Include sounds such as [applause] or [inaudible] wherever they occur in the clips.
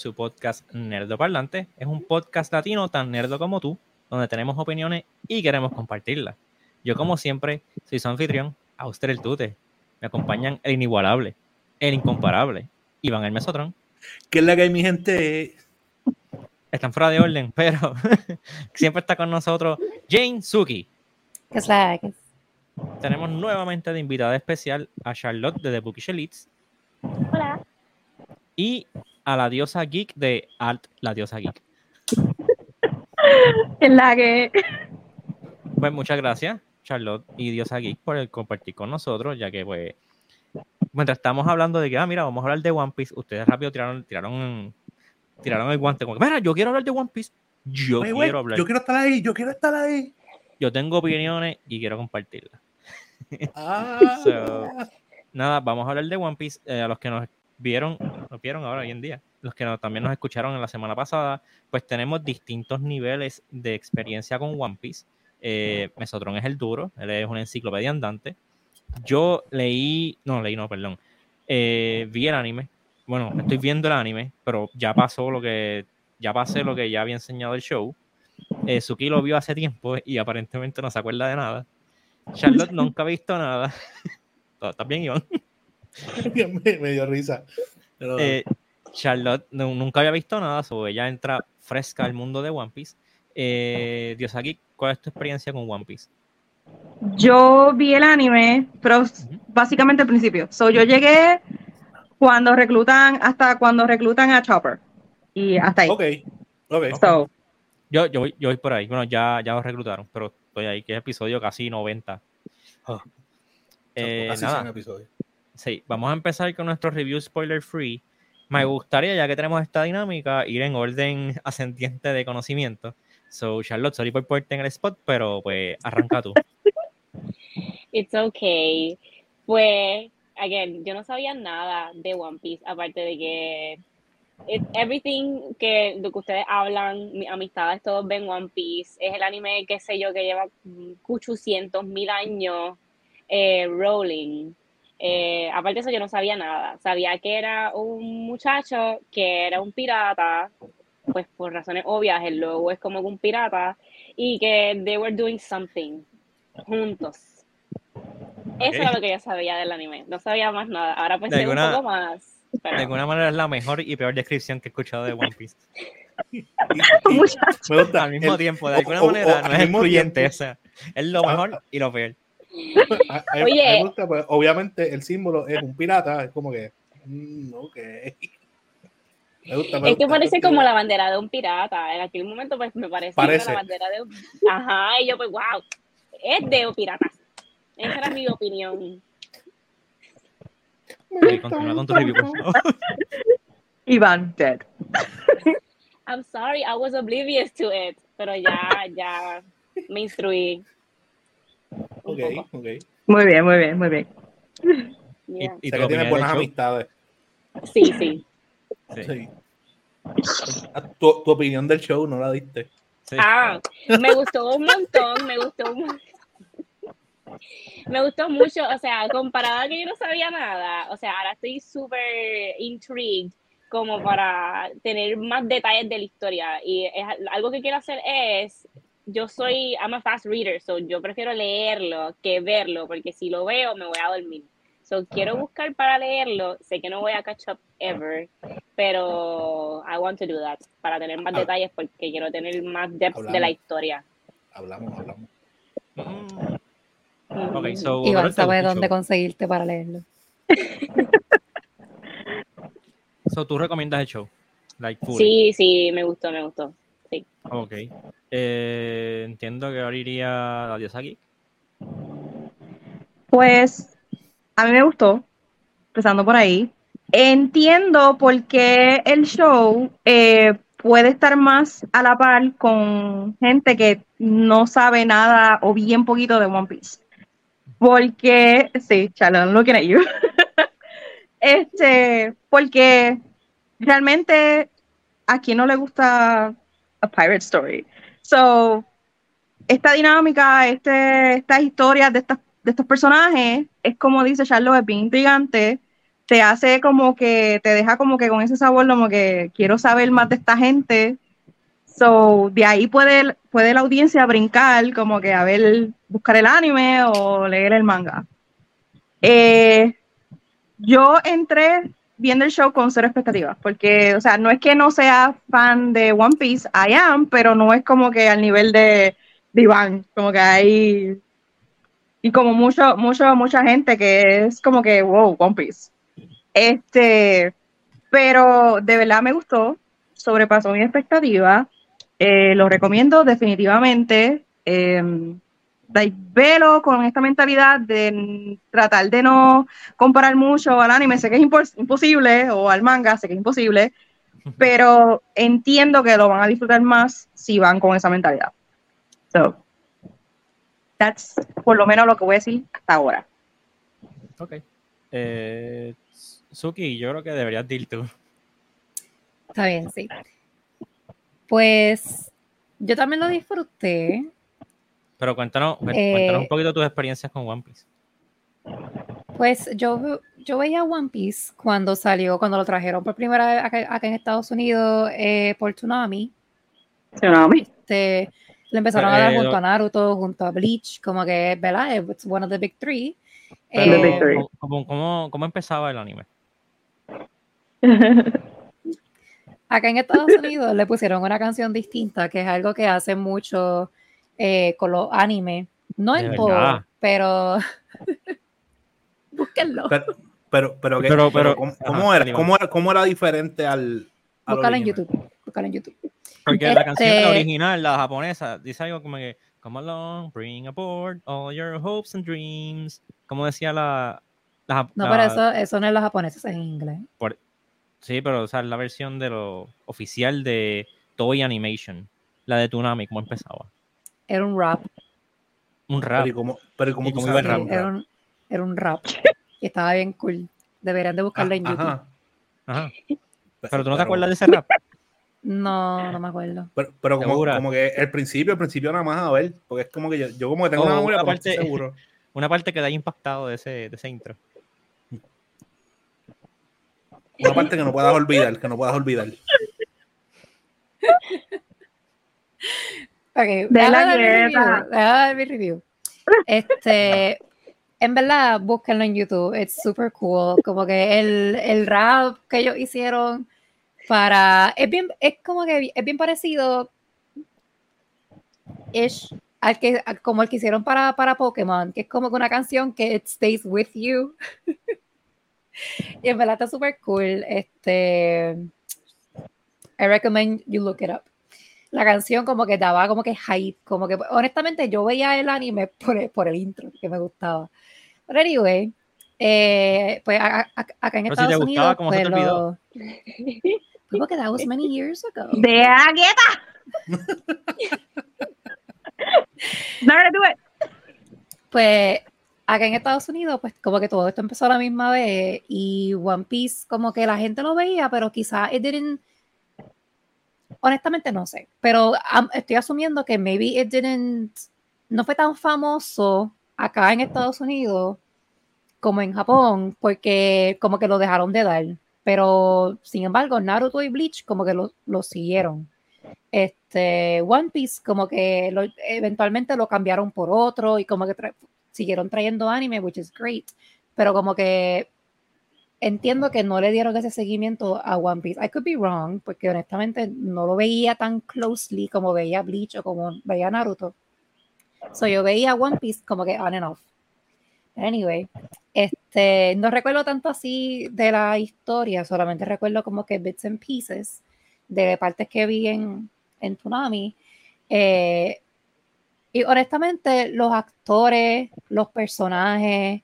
su podcast Nerdo Parlante. Es un podcast latino tan nerdo como tú, donde tenemos opiniones y queremos compartirlas. Yo, como siempre, soy su anfitrión, Auster el Tute. Me acompañan el inigualable, el incomparable, Iván el Mesotrón. ¿Qué es la que hay, mi gente? Están fuera de orden, [laughs] pero [laughs] siempre está con nosotros Jane Suki. ¿Qué es la que? Tenemos nuevamente de invitada especial a Charlotte de The Bookish Elites Hola. y a la diosa geek de Alt, la diosa geek. [laughs] ¿Qué es la que? Pues muchas gracias, Charlotte y Diosa Geek, por el compartir con nosotros, ya que pues mientras estamos hablando de que, ah, mira, vamos a hablar de One Piece, ustedes rápido tiraron, tiraron, tiraron el guante como mira, yo quiero hablar de One Piece. Yo quiero hablar. yo quiero estar ahí, yo quiero estar ahí. Yo tengo opiniones y quiero compartirlas. [laughs] Ah, So, Nada, vamos a hablar de One Piece. Eh, a los que nos vieron, nos vieron ahora hoy en día, los que no- también nos escucharon en la semana pasada, pues tenemos distintos niveles de experiencia con One Piece. Eh, Mesotron es el duro, él es una enciclopedia andante. Yo leí, no leí, no, perdón. Eh, vi el anime. Bueno, estoy viendo el anime, pero ya pasó lo que, ya pasé lo que ya había enseñado el show. Eh, Suki lo vio hace tiempo y aparentemente no se acuerda de nada. Charlotte [laughs] nunca ha visto nada. [laughs] ¿Estás bien, Iván? [laughs] me, me dio risa. Pero, Eh, Charlotte nu- nunca había visto nada, so ella entra fresca al mundo de One Piece. Eh, Diosaki, ¿cuál es tu experiencia con One Piece? Yo vi el anime, pero básicamente al principio. So, yo llegué cuando reclutan, hasta cuando reclutan a Chopper. Y hasta ahí. ok, ok. So, Yo, yo, voy, yo voy por ahí. Bueno, ya, ya lo reclutaron, pero estoy ahí, que es episodio casi 90. Ah. Eh, Casi nada, 100 episodios. Sí, vamos a empezar con nuestro review spoiler free. Me gustaría, ya que tenemos esta dinámica, ir en orden [laughs] ascendiente de conocimiento. So, Charlotte, sorry por ponerte en el spot, pero pues arranca tú. [laughs] It's okay. Pues, again, yo no sabía nada de One Piece, aparte de que it- everything que, de que ustedes hablan, mis amistades todos ven One Piece, es el anime, qué sé yo, que lleva mm, 800 mil años eh, rolling. Eh, aparte de eso, yo no sabía nada. Sabía que era un muchacho que era un pirata, pues por razones obvias, el logo es como un pirata, y que they were doing something juntos. Eso Ok. era lo que yo sabía del anime. No sabía más nada. Ahora pues sé alguna- un poco más. pero- De alguna manera es la mejor y peor descripción que he escuchado de One Piece. [laughs] Me gusta. al mismo el- tiempo, de alguna o- manera, o no es excluyente, o sea, es lo mejor y lo peor. Oye. me gusta, pues, obviamente el símbolo es un pirata, es como que. mm, ok. Me gusta, me Es que gusta, parece como la bandera de un pirata. En aquel momento, pues me parecía Parece. la bandera de un. Ajá, y yo, pues, wow, es de piratas. Esa era mi opinión. Continúa con tu review, por favor. [laughs] Iván dead. I'm sorry, I was oblivious to it. Pero ya, ya me instruí. Ok, ok. Muy bien, muy bien, muy bien. Yeah. Y, y O sea, tu que tienes buenas amistades. Sí, sí. Sí, Sí. Tu, tu opinión del show no la diste. sí. Ah, me gustó un montón, me gustó un mon- Me gustó mucho, o sea, comparado a que yo no sabía nada, o sea, ahora estoy súper intrigued como para tener más detalles de la historia y es algo que quiero hacer es, yo soy, I'm a fast reader, so yo prefiero leerlo que verlo, porque si lo veo me voy a dormir. So quiero buscar para leerlo, sé que no voy a catch up ever, pero I want to do that para tener más Ah. detalles porque quiero tener más depth de la historia. Hablamos, hablamos. Mm, Mm. Ok, so. Iván ¿te Iván gustó sabe el dónde conseguirte para leerlo. [laughs] So, tú recomiendas el show. Like, full. Sí, sí, me gustó, me gustó. Ok. Eh, entiendo que ahora iría la diosa Geek. Pues a mí me gustó, empezando por ahí. Entiendo por qué el show eh, puede estar más a la par con gente que no sabe nada o bien poquito de One Piece. Porque, sí, Charlotte, looking at you. [laughs] este, porque realmente a quien no le gusta a pirate story. So, esta dinámica, este, estas historias de, de estos personajes, es como dice Charlotte, es bien intrigante, te hace como que, te deja como que con ese sabor, como que quiero saber más de esta gente. So, de ahí puede, puede la audiencia brincar, como que a ver, buscar el anime o leer el manga. Eh, yo entré viendo el show con cero expectativas, porque, o sea, no es que no sea fan de One Piece, I am, pero no es como que al nivel de, de Iván, como que hay, y como mucho, mucho, mucha gente que es como que, wow, One Piece. Este, pero de verdad me gustó, sobrepasó mi expectativa, eh, lo recomiendo definitivamente. Eh, velo con esta mentalidad de tratar de no comparar mucho al anime, sé que es impos imposible, o al manga, sé que es imposible, [laughs] pero entiendo que lo van a disfrutar más si van con esa mentalidad. So, that's por lo menos lo que voy a decir hasta ahora. Ok. Eh, Suki, yo creo que deberías decir tú. Está bien, sí. Pues yo también lo disfruté. Pero cuéntanos, Eh, cuéntanos un poquito tus experiencias con One Piece. Pues yo, yo veía One Piece cuando salió, cuando lo trajeron por primera vez acá, acá en Estados Unidos eh, por Tsunami. Tsunami. Este, le empezaron a dar Eh, junto lo- a Naruto, junto a Bleach, como que, ¿verdad? It's one of the big three. Pero, Eh, Big Three. ¿cómo- cómo, cómo, cómo empezaba el anime? [laughs] Acá en Estados Unidos le pusieron una canción distinta, que es algo que hacen mucho eh, con los animes. No en todo, pero [laughs] búsquenlo. Pero, pero, pero, ¿qué- Pero- pero ¿cómo, era, cómo, era, ¿cómo era diferente al, al Búscalo en? YouTube. Búscalo en YouTube. Porque la canción Este- la original, la japonesa, dice algo como que Come along, bring aboard all your hopes and dreams. Como decía la. la No, la- pero eso, eso no es los japoneses, es en inglés. Sí, pero o sea, la versión de lo oficial de Toei Animation. La de Tsunami, ¿cómo empezaba? Era un rap. Un rap. Pero ¿y cómo, pero ¿y cómo Y tú cómo sabes iba el rap. era un era un rap. Y estaba bien cool. Deberían de buscarlo en Ah, YouTube. ajá. Ajá. Pero tú no te acuerdas de ese rap. No, no me acuerdo. Pero, pero como, como que el principio, el principio nada más a ver, porque es como que yo, yo como que tengo Oh, una memoria, no estoy parte- seguro. [laughs] Una parte que da impactado de ese, de ese intro. Una parte que no puedas olvidar, que no puedas olvidar. [laughs] De la déjame dar mi review. [laughs] Este, en verdad, búsquenlo en YouTube, it's super cool. Como que el, el rap que ellos hicieron para. Es bien, es como que es bien parecido. Ish, al que, como el que hicieron para, para Pokémon, que es como una canción que it stays with you. [laughs] y en verdad está super cool. Este. I recommend you look it up la canción como que daba como que hype, como que honestamente yo veía el anime por el, por el intro que me gustaba. Pero anyway, eh, pues a- a- acá en Pero si Estados te gustaba, Unidos, ¿cómo se pues te olvidó? lo... Pues porque that was many years ago. [laughs] De quieta. [laughs] No, no. Pues acá en Estados Unidos, pues como que todo esto empezó a la misma vez y One Piece como que la gente lo veía, pero quizás it didn't honestamente no sé, pero estoy asumiendo que maybe it didn't no fue tan famoso acá en Estados Unidos como en Japón, porque como que lo dejaron de dar, pero sin embargo Naruto y Bleach como que lo, lo siguieron. Este One Piece como que eventualmente lo cambiaron por otro y como que siguieron trayendo anime, which is great, pero como que entiendo que no le dieron ese seguimiento a One Piece. I could be wrong, porque honestamente no lo veía tan closely como veía Bleach o como veía Naruto. So yo veía One Piece como que on and off. Anyway, este, no recuerdo tanto así de la historia, solamente recuerdo como que bits and pieces de partes que vi en, en Tsunami. Eh, y honestamente, los actores, los personajes,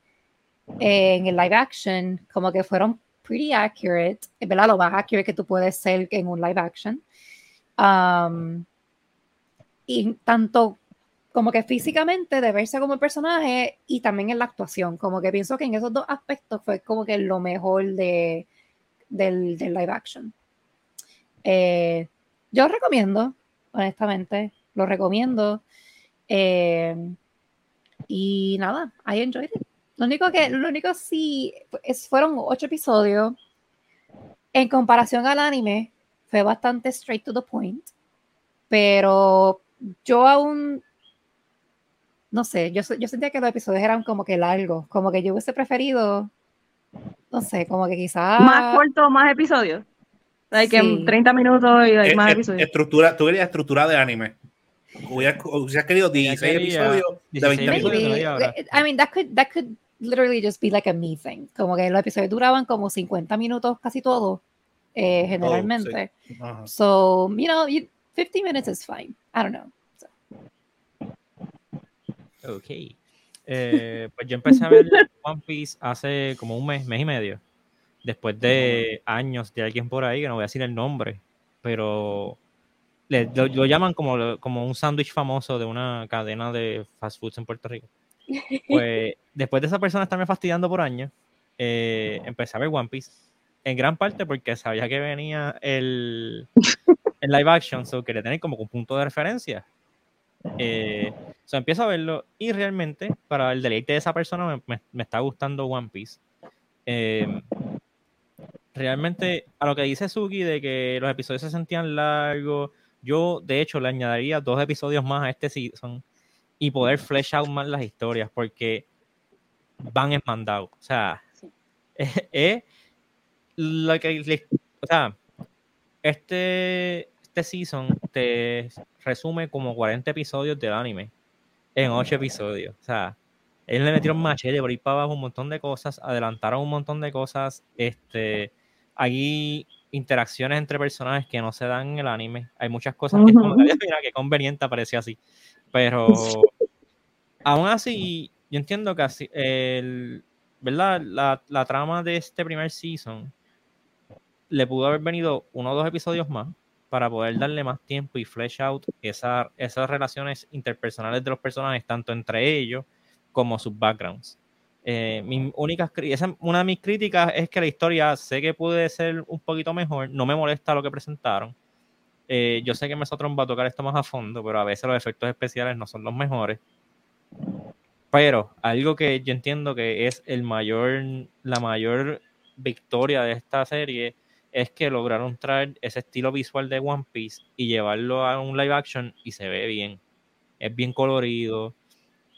en el live action, como que fueron pretty accurate, verdad, lo más accurate que tú puedes ser en un live action. Um, y tanto como que físicamente de verse como personaje y también en la actuación, como que pienso que en esos dos aspectos fue como que lo mejor de, del, del live action. Eh, yo recomiendo, honestamente, lo recomiendo. Eh, y nada, I enjoyed it. Lo único que, lo único sí, es, fueron ocho episodios. En comparación al anime, fue bastante straight to the point. Pero yo aún, no sé, yo, yo sentía que los episodios eran como que largos, como que yo hubiese preferido, no sé, como que quizás... Más corto, más episodios. Hay que Sí. 30 minutos y hay más episodios. estructura, tú querías estructura de anime. Hubieras, hubieras querido 16 quería episodios de 16 20 minutos. I mean, that could, that could literally just be like a me thing. Como que los episodios duraban como 50 minutos casi todos, eh, generalmente. Ajá. So, you know, you- 50 minutes is fine. I don't know. Ok. Eh, [laughs] pues yo empecé a ver One Piece hace como un mes, mes y medio. Después de años de alguien por ahí, que no voy a decir el nombre, pero le- lo, lo llaman como, como un sándwich famoso de una cadena de fast foods en Puerto Rico. Pues después de esa persona estarme fastidiando por años, eh, empecé a ver One Piece. En gran parte porque sabía que venía el, [laughs] el live action, so quería tener como un punto de referencia. Eh, so empiezo a verlo y realmente, para el deleite de esa persona, me, me- me está gustando One Piece. Eh, realmente, a lo que dice Suki de que los episodios se sentían largos, yo de hecho le añadiría dos episodios más a este season y poder flesh out más las historias porque van en mandado. O sea, Sí. [laughs] es, es lo que o sea, este, este season te resume como 40 episodios del anime en 8 episodios. O sea, ellos le metieron machete por ahí para abajo un montón de cosas, adelantaron un montón de cosas. Este, hay interacciones entre personajes que no se dan en el anime. Hay muchas cosas que es [laughs] mira, qué conveniente apareció así. Pero [laughs] aún así, yo entiendo que así, el, ¿verdad? La, la trama de este primer season le pudo haber venido uno o dos episodios más para poder darle más tiempo y flesh out esa- esas relaciones interpersonales de los personajes, tanto entre ellos como sus backgrounds. Eh, mis únicas esa- una de mis críticas es que la historia sé que puede ser un poquito mejor, no me molesta lo que presentaron. Eh, yo sé que Mesotron va a tocar esto más a fondo, pero a veces los efectos especiales no son los mejores. Pero algo que yo entiendo que es el mayor, la mayor victoria de esta serie es que lograron traer ese estilo visual de One Piece y llevarlo a un live action y se ve bien. Es bien colorido,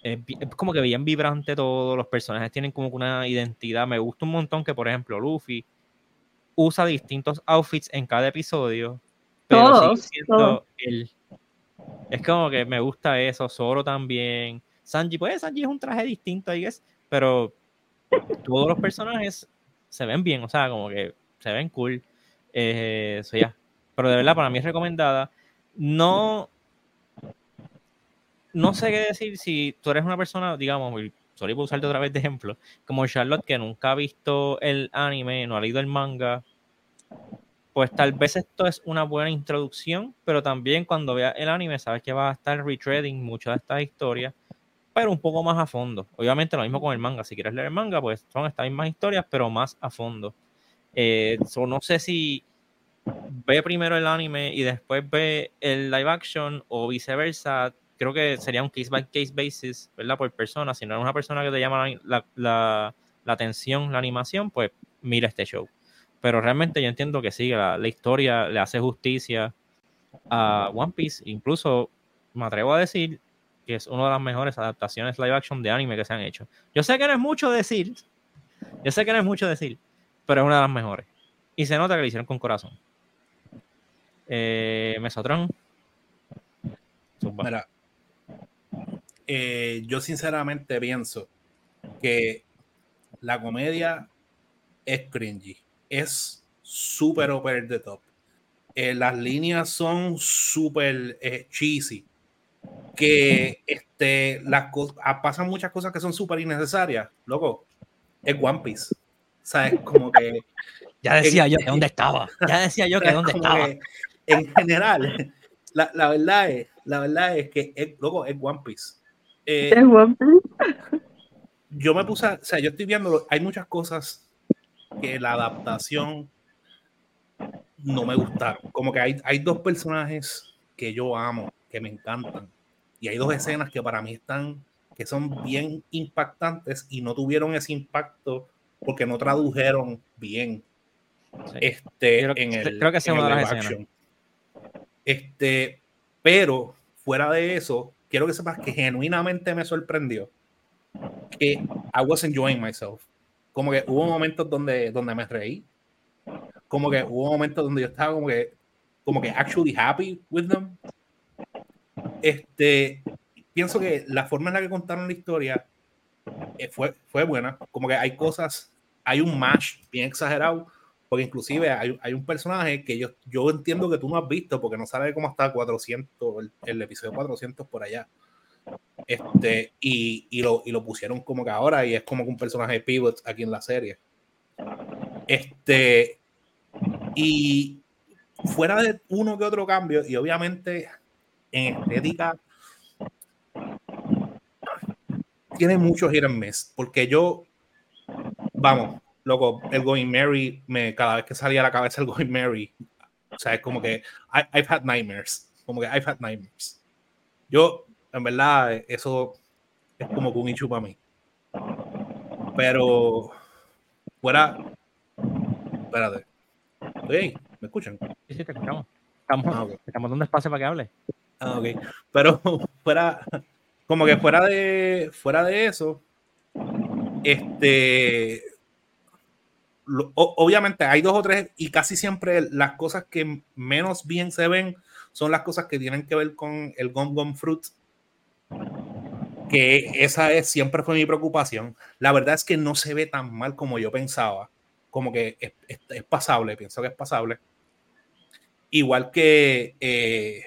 es, es como que bien vibrante todo, los personajes tienen como una identidad. Me gusta un montón que, por ejemplo, Luffy usa distintos outfits en cada episodio, pero Todos, sigue siendo todos. él. Es como que me gusta eso, Zoro también. Sanji, pues Sanji es un traje distinto, I guess, pero todos los personajes se ven bien, o sea, como que se ven cool. Eh, so. Pero de verdad, para mí es recomendada. No, no sé qué decir si tú eres una persona, digamos, sorry por usarte otra vez de ejemplo, como Charlotte, que nunca ha visto el anime, no ha leído el manga, pues tal vez esto es una buena introducción, pero también cuando veas el anime sabes que va a estar retreading muchas de estas historias, pero un poco más a fondo. Obviamente lo mismo con el manga, si quieres leer el manga, pues son estas mismas historias, pero más a fondo. Eh, so no sé si ve primero el anime y después ve el live action o viceversa. Creo que sería un case by case basis, ¿verdad? Por persona. Si no eres una persona que te llama la, la, la- la atención, la animación, pues mira este show. Pero realmente yo entiendo que sí, la, la historia le hace justicia a One Piece. Incluso me atrevo a decir que es una de las mejores adaptaciones live action de anime que se han hecho. Yo sé que no es mucho decir, yo sé que no es mucho decir, pero es una de las mejores. Y se nota que lo hicieron con corazón. Eh, Mesotron. Mira, eh, yo sinceramente pienso que la comedia es cringy, es súper over the top. Eh, las líneas son súper eh, cheesy. Que este, las ah, pasan muchas cosas que son súper innecesarias. Loco, es One Piece. ¿Sabes? Como que [laughs] Ya decía yo que dónde [laughs] estaba. Ya decía yo que dónde estaba. que, en general, la, la verdad es, la verdad es que es, loco, es One Piece. Eh, Es One Piece. yo me puse, a- o sea, yo estoy viendo, hay muchas cosas que la adaptación no me gustaron. Como que hay, hay dos personajes que yo amo, que me encantan. Y hay dos escenas que para mí están, que son bien impactantes y no tuvieron ese impacto porque no tradujeron bien Sí. este, Creo- en el, creo que en el action. Este, pero fuera de eso, quiero que sepas que genuinamente me sorprendió que I was enjoying myself. Como que hubo momentos donde, donde me reí. Como que hubo momentos donde yo estaba como que, como que actually happy with them. Este, pienso que la forma en la que contaron la historia eh, fue, fue buena. Como que hay cosas, hay un match bien exagerado, porque inclusive hay, hay un personaje que yo, yo entiendo que tú no has visto, porque no sabe cómo está 400, el, el episodio 400 por allá. Este, y, y, lo, y lo pusieron como que ahora, y es como que un personaje pivot aquí en la serie. Este, y fuera de uno que otro cambio, y obviamente en estética tiene muchos hit and miss, porque yo, vamos, loco, el Going Mary, me, cada vez que salía a la cabeza el [laughs] Going Mary, o sea, es como que I, I've had nightmares, como que I've had nightmares. Yo, en verdad, eso es como que un issue para mí. Pero, fuera, espérate, ahí, ¿me escuchan? Sí, sí, te escuchamos. Estamos, Ah, ok. estamos dando espacio para que hable. Ah, ok. Pero [laughs] fuera, como que fuera de, fuera de eso, este, lo- obviamente hay dos o tres y casi siempre las cosas que menos bien se ven son las cosas que tienen que ver con el Gum Gum Fruit. Que esa es, siempre fue mi preocupación. La verdad es que no se ve tan mal como yo pensaba. Como que es, es- es pasable, pienso que es pasable. Igual que eh,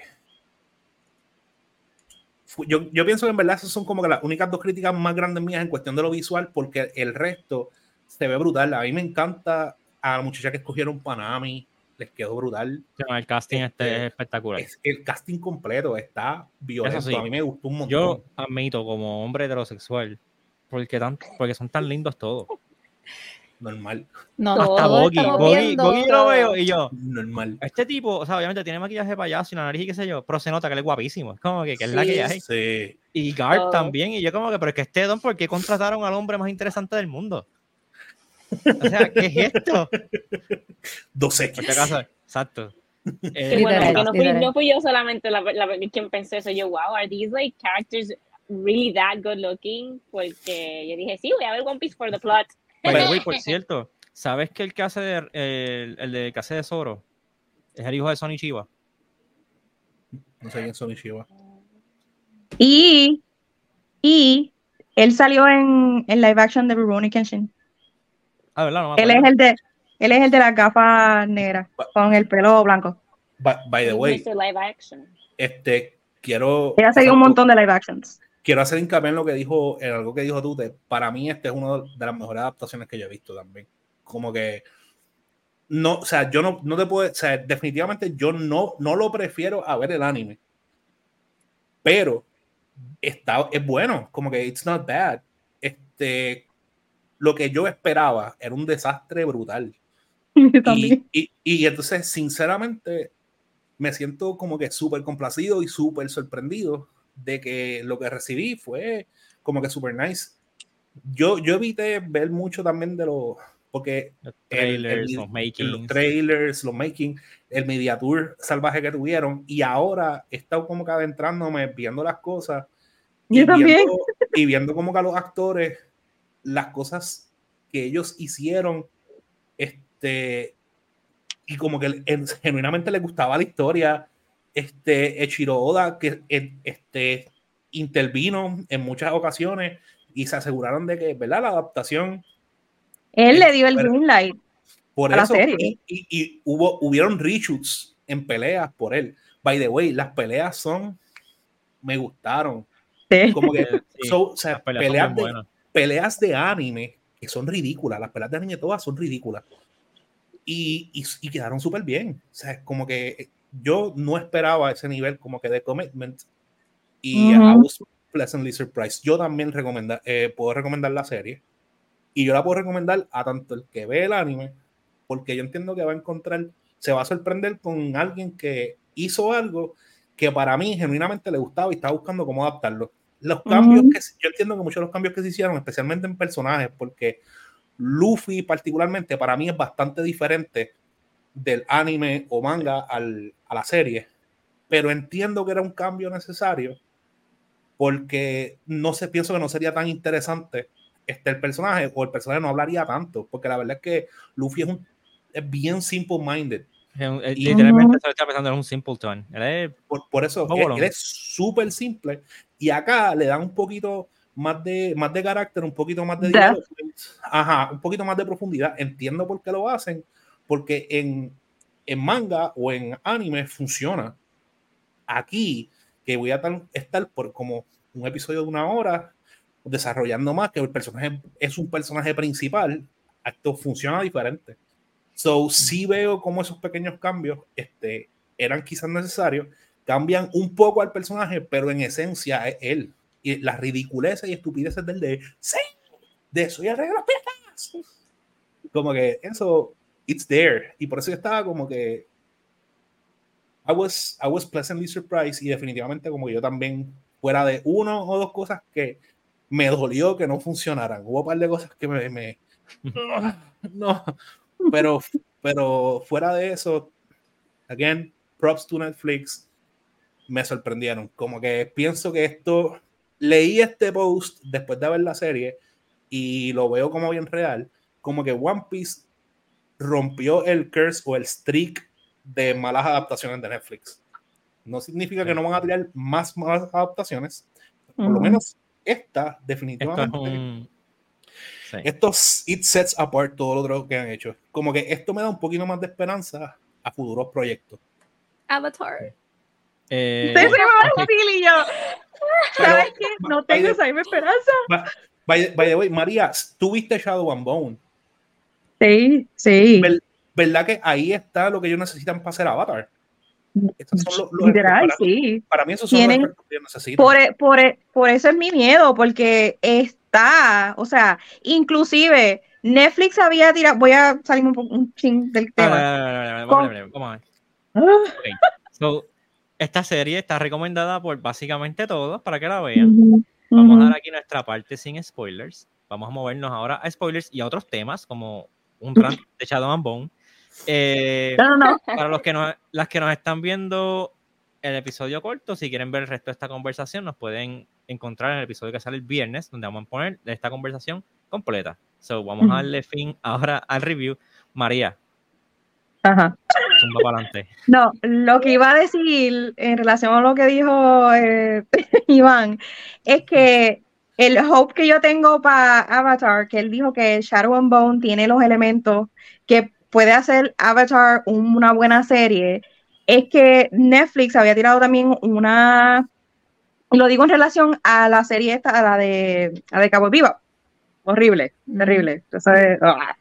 yo, yo pienso que en verdad esas son como que las únicas dos críticas más grandes mías en cuestión de lo visual, porque el resto se ve brutal. A mí me encanta a la muchacha que escogieron Panami, les quedó brutal. El casting este Este, es espectacular. Es, el casting completo está violento. sí. A mí me gustó un montón. Yo admito como hombre heterosexual, porque, tan, porque son tan lindos todos. Normal, No, [laughs] Hasta Boggy. Boggy, lo veo y yo, normal. este tipo, o sea, obviamente tiene maquillaje de payaso y la nariz y qué sé yo, pero se nota que él es guapísimo. Es como que, que es la que hay. Sí. Y Garp Todo. también. Y yo como que, pero es que este don, ¿por qué contrataron al hombre más interesante del mundo? O sea, ¿qué es esto? Dos Por si acaso, exacto. Eh, bueno, Literal, porque no fui, literal. no fui yo solamente la, la, quien pensé eso. Yo, wow, are these like characters really that good looking? Porque yo dije, sí, voy a ver One Piece for the plot. the way, [laughs] por cierto, ¿sabes que el que hace de, el, el de que hace de Zoro es el hijo de Sonny Chiba? No sé quién son Shiva. Y, y él salió en, en live action de Rurouni Kenshin. Ah, ¿verdad? No Él es el de, él es el de las gafas negras con el pelo blanco. By, by the way, Mr. Live Action. este, quiero. Ha seguido un hacer- montón de live actions. quiero hacer hincapié en lo que dijo, en algo que dijo Tute. Para mí, este es una de las mejores adaptaciones que yo he visto también. Como que no, o sea, yo no, no te puedo, o sea, definitivamente yo no, no lo prefiero a ver el anime. Pero está, es bueno, como que it's not bad. Este, lo que yo esperaba era un desastre brutal. [laughs] Yo también. Y, y, y entonces, sinceramente, me siento como que súper complacido y súper sorprendido de que lo que recibí fue como que súper nice. Yo, yo evité ver mucho también de los, porque Los el- trailers, el- los los makings. trailers, los making, el media tour salvaje que tuvieron, y ahora he estado como que adentrándome, viendo las cosas. y Yo también. viendo- y viendo como que a los actores, las cosas que ellos hicieron, este, y como que en- genuinamente les gustaba la historia, este, Echiro Oda, que este, intervino en muchas ocasiones y se aseguraron de que, ¿verdad? La adaptación Él le dio el Pero- green light. por a la eso, serie. y, y- y hubo, hubieron reshoots en peleas por él. By the way, las peleas son, me gustaron. Sí. Como que, [laughs] sí, so- o sea, las peleas son peleas, de, buenas. Peleas de anime que son ridículas. Las peleas de anime todas son ridículas. Y, y, y quedaron súper bien. O sea, como que yo no esperaba ese nivel como que de commitment. Y Ujú. I was pleasantly surprised. Yo también recomenda, eh, puedo recomendar la serie. Y yo la puedo recomendar a tanto el que ve el anime, porque yo entiendo que va a encontrar, se va a sorprender con alguien que hizo algo que para mí genuinamente le gustaba y estaba buscando cómo adaptarlo. Los cambios Ujú. que se- yo entiendo que muchos de los cambios que se hicieron, especialmente en personajes, porque Luffy particularmente para mí es bastante diferente del anime o manga al- a la serie, pero entiendo que era un cambio necesario porque no sé, pienso que no sería tan interesante este el personaje o el personaje no hablaría tanto, porque la verdad es que Luffy es, un, es bien simple minded. Eh, Y- Literalmente se lo está pensando en un simpleton. Él es- Por, por eso él, bolón. él es súper simple y acá le dan un poquito más de, más de carácter, un poquito más de Depth. development. Ajá, un poquito más de profundidad. Entiendo por qué lo hacen, porque en, en manga o en anime funciona. Aquí, que voy a estar por como un episodio de una hora desarrollando más, que el personaje es un personaje principal, esto funciona diferente. So, sí veo como esos pequeños cambios este, eran quizás necesarios, cambian un poco al personaje, pero en esencia es él. Y las ridiculeces y estupideces del de, sí, de soy el rey de los piratas. Como que eso, it's there. Y por eso yo estaba como que, I was, I was pleasantly surprised y definitivamente como que yo también, fuera de uno o dos cosas que me dolió que no funcionaran. Hubo un par de cosas que me, me [laughs] no, pero, pero fuera de eso, again, props to Netflix, me sorprendieron. Como que pienso que esto, leí este post después de ver la serie y lo veo como bien real, como que One Piece rompió el curse o el streak de malas adaptaciones de Netflix. No significa que no van a tirar más malas adaptaciones, por lo Ujú. menos esta Esto es definitivamente un. Sí. esto it sets apart todo lo otro que han hecho. Como que esto me da un poquito más de esperanza a futuros proyectos. Avatar. Eh, Sí, sí, me va a decir, y yo, Pero, ¿Sabes qué? No tengo esa misma esperanza. by, by the way, María, tú viste Shadow and Bone. Sí, sí. Ver- ¿Verdad que ahí está lo que ellos necesitan para hacer Avatar? Esos son los- los Literal, para, sí. para mí esos son los que ellos necesitan. Por, por, por eso es mi miedo, porque está, o sea, inclusive Netflix había tirado, voy a salirme un, poco- un ching del tema. vamos a. Ah, esta serie está recomendada por básicamente todos para que la vean. ujú, Vamos a dar aquí nuestra parte sin spoilers. Vamos a movernos ahora a spoilers y a otros temas como un rant [laughs] de Shadow and Bone. Eh, No, no, no. para los que nos, las que nos están viendo el episodio corto, si quieren ver el resto de esta conversación, nos pueden encontrar en el episodio que sale el viernes, donde vamos a poner esta conversación completa. So, vamos a darle fin ahora al review. María, Ajá. zumba para adelante. No, lo que iba a decir en relación a lo que dijo eh, [laughs] Iván es que el hope que yo tengo para Avatar, que él dijo que Shadow and Bone tiene los elementos que puede hacer Avatar una buena serie, es que Netflix había tirado también una, lo digo en relación a la serie esta, a la de, a la de Cabo Viva. Horrible, terrible. Ah.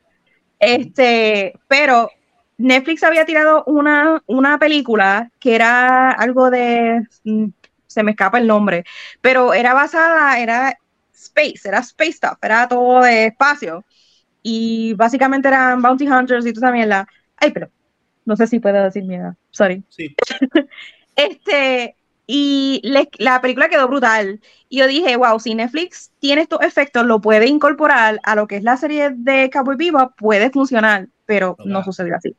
Este, pero Netflix había tirado una, una película que era algo de, mm, se me escapa el nombre, pero era basada, era space, era space stuff, era todo de espacio. Y básicamente eran bounty hunters y toda esa mierda. Ay, pero no sé si puedo decir mierda, sorry. Sí, [laughs] Este, y le- la película quedó brutal. Y yo dije, wow, si Netflix tiene estos efectos, lo puede incorporar a lo que es la serie de Cowboy Viva, puede funcionar, pero No, no sucedió así.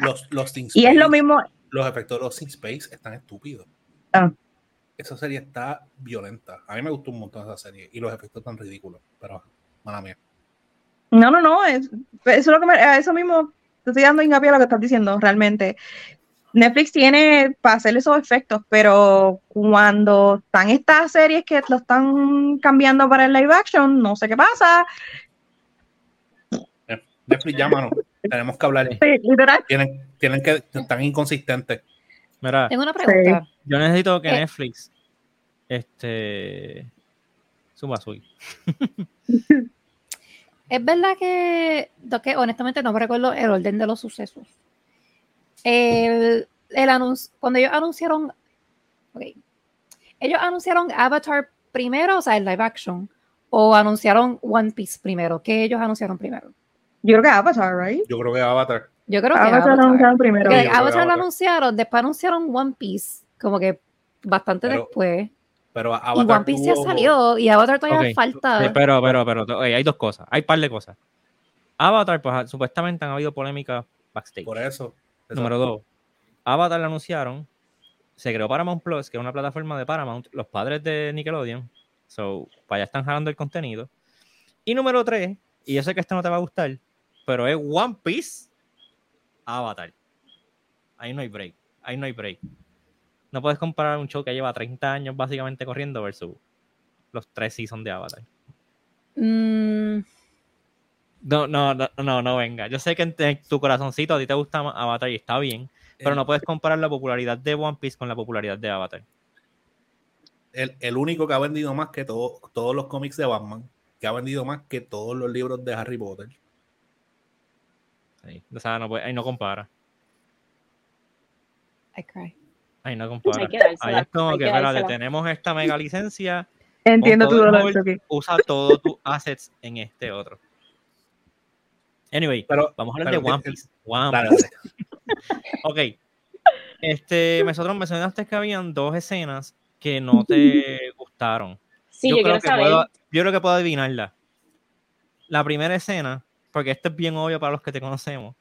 los, los Y es lo mismo, Los efectos de los in Space están estúpidos. Ah. Esa serie está violenta. A mí me gustó un montón esa serie y los efectos tan ridículos. Pero, mala mía. no, no, no, es, eso es lo que me, a eso mismo te estoy dando hincapié a lo que estás diciendo, realmente. Netflix tiene para hacer esos efectos, pero cuando están estas series que lo están cambiando para el live action, no sé qué pasa. Netflix, llámanos. Tenemos que hablar. Sí, literal. Tienen, tienen que están inconsistentes. Mira, Tengo una pregunta. yo necesito que Eh. Netflix este suba su [laughs] Es verdad que, que honestamente no me recuerdo el orden de los sucesos. El, el anuncio, cuando ellos anunciaron, ok, ellos anunciaron Avatar primero, o sea, el live action, o anunciaron One Piece primero. ¿Qué ellos anunciaron primero? Yo creo que Avatar, right? Yo creo que Avatar. Yo creo que Avatar lo Avatar. anunciaron primero. Porque que Avatar lo Avatar. anunciaron, después anunciaron One Piece, como que bastante Pero- después. pero Y Avatar One Piece ya tuvo- salió y Avatar todavía Ok, falta. Sí, pero, pero, pero, oye, hay dos cosas. Hay par de cosas. Avatar, pues ah, supuestamente han habido polémicas backstage. Por eso. Número dos. Avatar la anunciaron. Se creó Paramount Plus, que es una plataforma de Paramount. Los padres de Nickelodeon. So, para allá están jalando el contenido. Y número tres, y yo sé que este no te va a gustar, pero es One Piece Avatar. Ahí no hay break. Ahí no hay break. No puedes comparar un show que lleva 30 años básicamente corriendo versus los tres seasons de Avatar. Mm, No, no, no, no, no venga. Yo sé que en, en tu corazoncito a ti te gusta más Avatar y está bien, pero El- no puedes comparar la popularidad de One Piece con la popularidad de Avatar. el, el único que ha vendido más que todo- todos los cómics de Batman, que ha vendido más que todos los libros de Harry Potter. Sí, O sea, no puede- ahí no compara. I cry. Ahí no compara. Ahí es como que, espérate, tenemos esta mega licencia, Entiendo tu dolor, usa todos tus assets en este otro. Anyway, Pero, vamos a hablar pero de One Piece. One Piece. dale. [laughs] Ok. Este, nosotros mencionaste que habían dos escenas que no te gustaron. Sí, yo, creo quiero que saber. puedo, yo creo que puedo adivinarla. La primera escena, porque esto es bien obvio para los que te conocemos,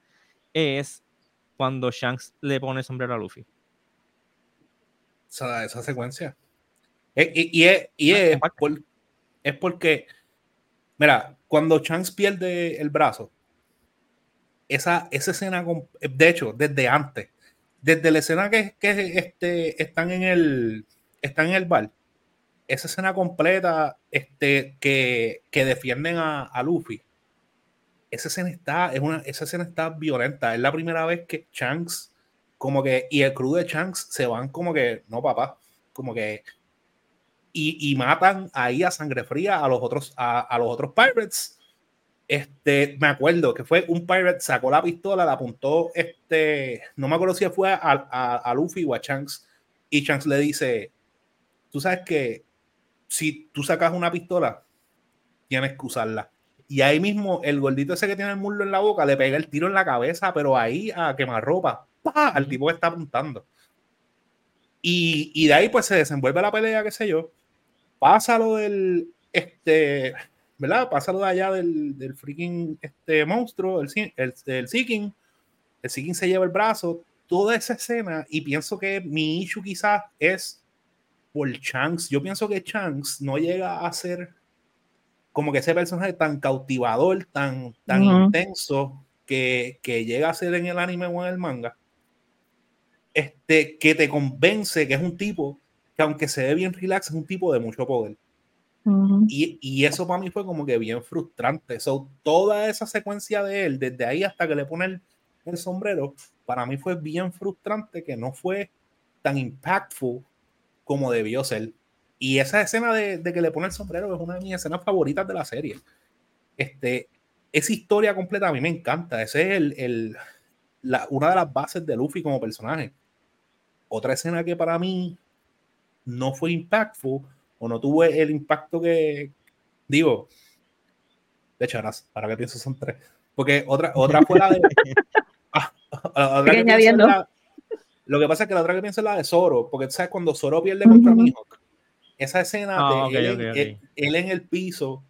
es cuando Shanks le pone el sombrero a Luffy. esa, esa secuencia. Eh, Y, y es, y es, por- es porque, mira, cuando Chance pierde el brazo, esa, esa escena, de hecho, desde antes, desde la escena que, que este, están, en el, están en el bar, esa escena completa este, que, que defienden a, a Luffy, esa escena está, es una, esa escena está violenta. Es la primera vez que Shanks, como que, y el crew de Shanks se van como que, no papá, como que, y, y matan ahí a sangre fría a los otros, a, a los otros pirates. Este, me acuerdo que fue un pirate, sacó la pistola, la apuntó, este, no me acuerdo si fue a, a, a Luffy o a Shanks, y Shanks le dice, tú sabes que si tú sacas una pistola, tienes que usarla. Y ahí mismo el gordito ese que tiene el muslo en la boca le pega el tiro en la cabeza, pero ahí a quemarropa, ¡pa! al tipo que está apuntando. Y, y de ahí pues se desenvuelve la pelea, qué sé yo. Pasa lo del, este, ¿verdad? Pasa lo de allá del, del freaking este monstruo, el, el, el Seeking. El Seeking se lleva el brazo, toda esa escena, y pienso que mi issue quizás es por Shanks. Yo pienso que Shanks no llega a ser como que ese personaje tan cautivador, tan, tan intenso que, que llega a ser en el anime o en el manga, este, que te convence que es un tipo que aunque se ve bien relax, es un tipo de mucho poder. Y, y eso para mí fue como que bien frustrante. So, toda esa secuencia de él, desde ahí hasta que le pone el, sombrero, para mí fue bien frustrante que no fue tan impactful como debió ser. Y esa escena de, de que le pone el sombrero es una de mis escenas favoritas de la serie. Este, esa historia completa a mí me encanta. Ese es el, el- la, una de las bases de Luffy como personaje. Otra escena que para mí no fue impactful o no tuvo el impacto que digo. De hecho, ahora, ahora que pienso son tres. Porque otra, otra fue la de. [laughs] Ah, la otra que la- lo que pasa es que la otra que pienso es la de Zoro, porque sabes cuando Zoro pierde contra Ujú. Mihawk, esa escena Ah, de él en el piso,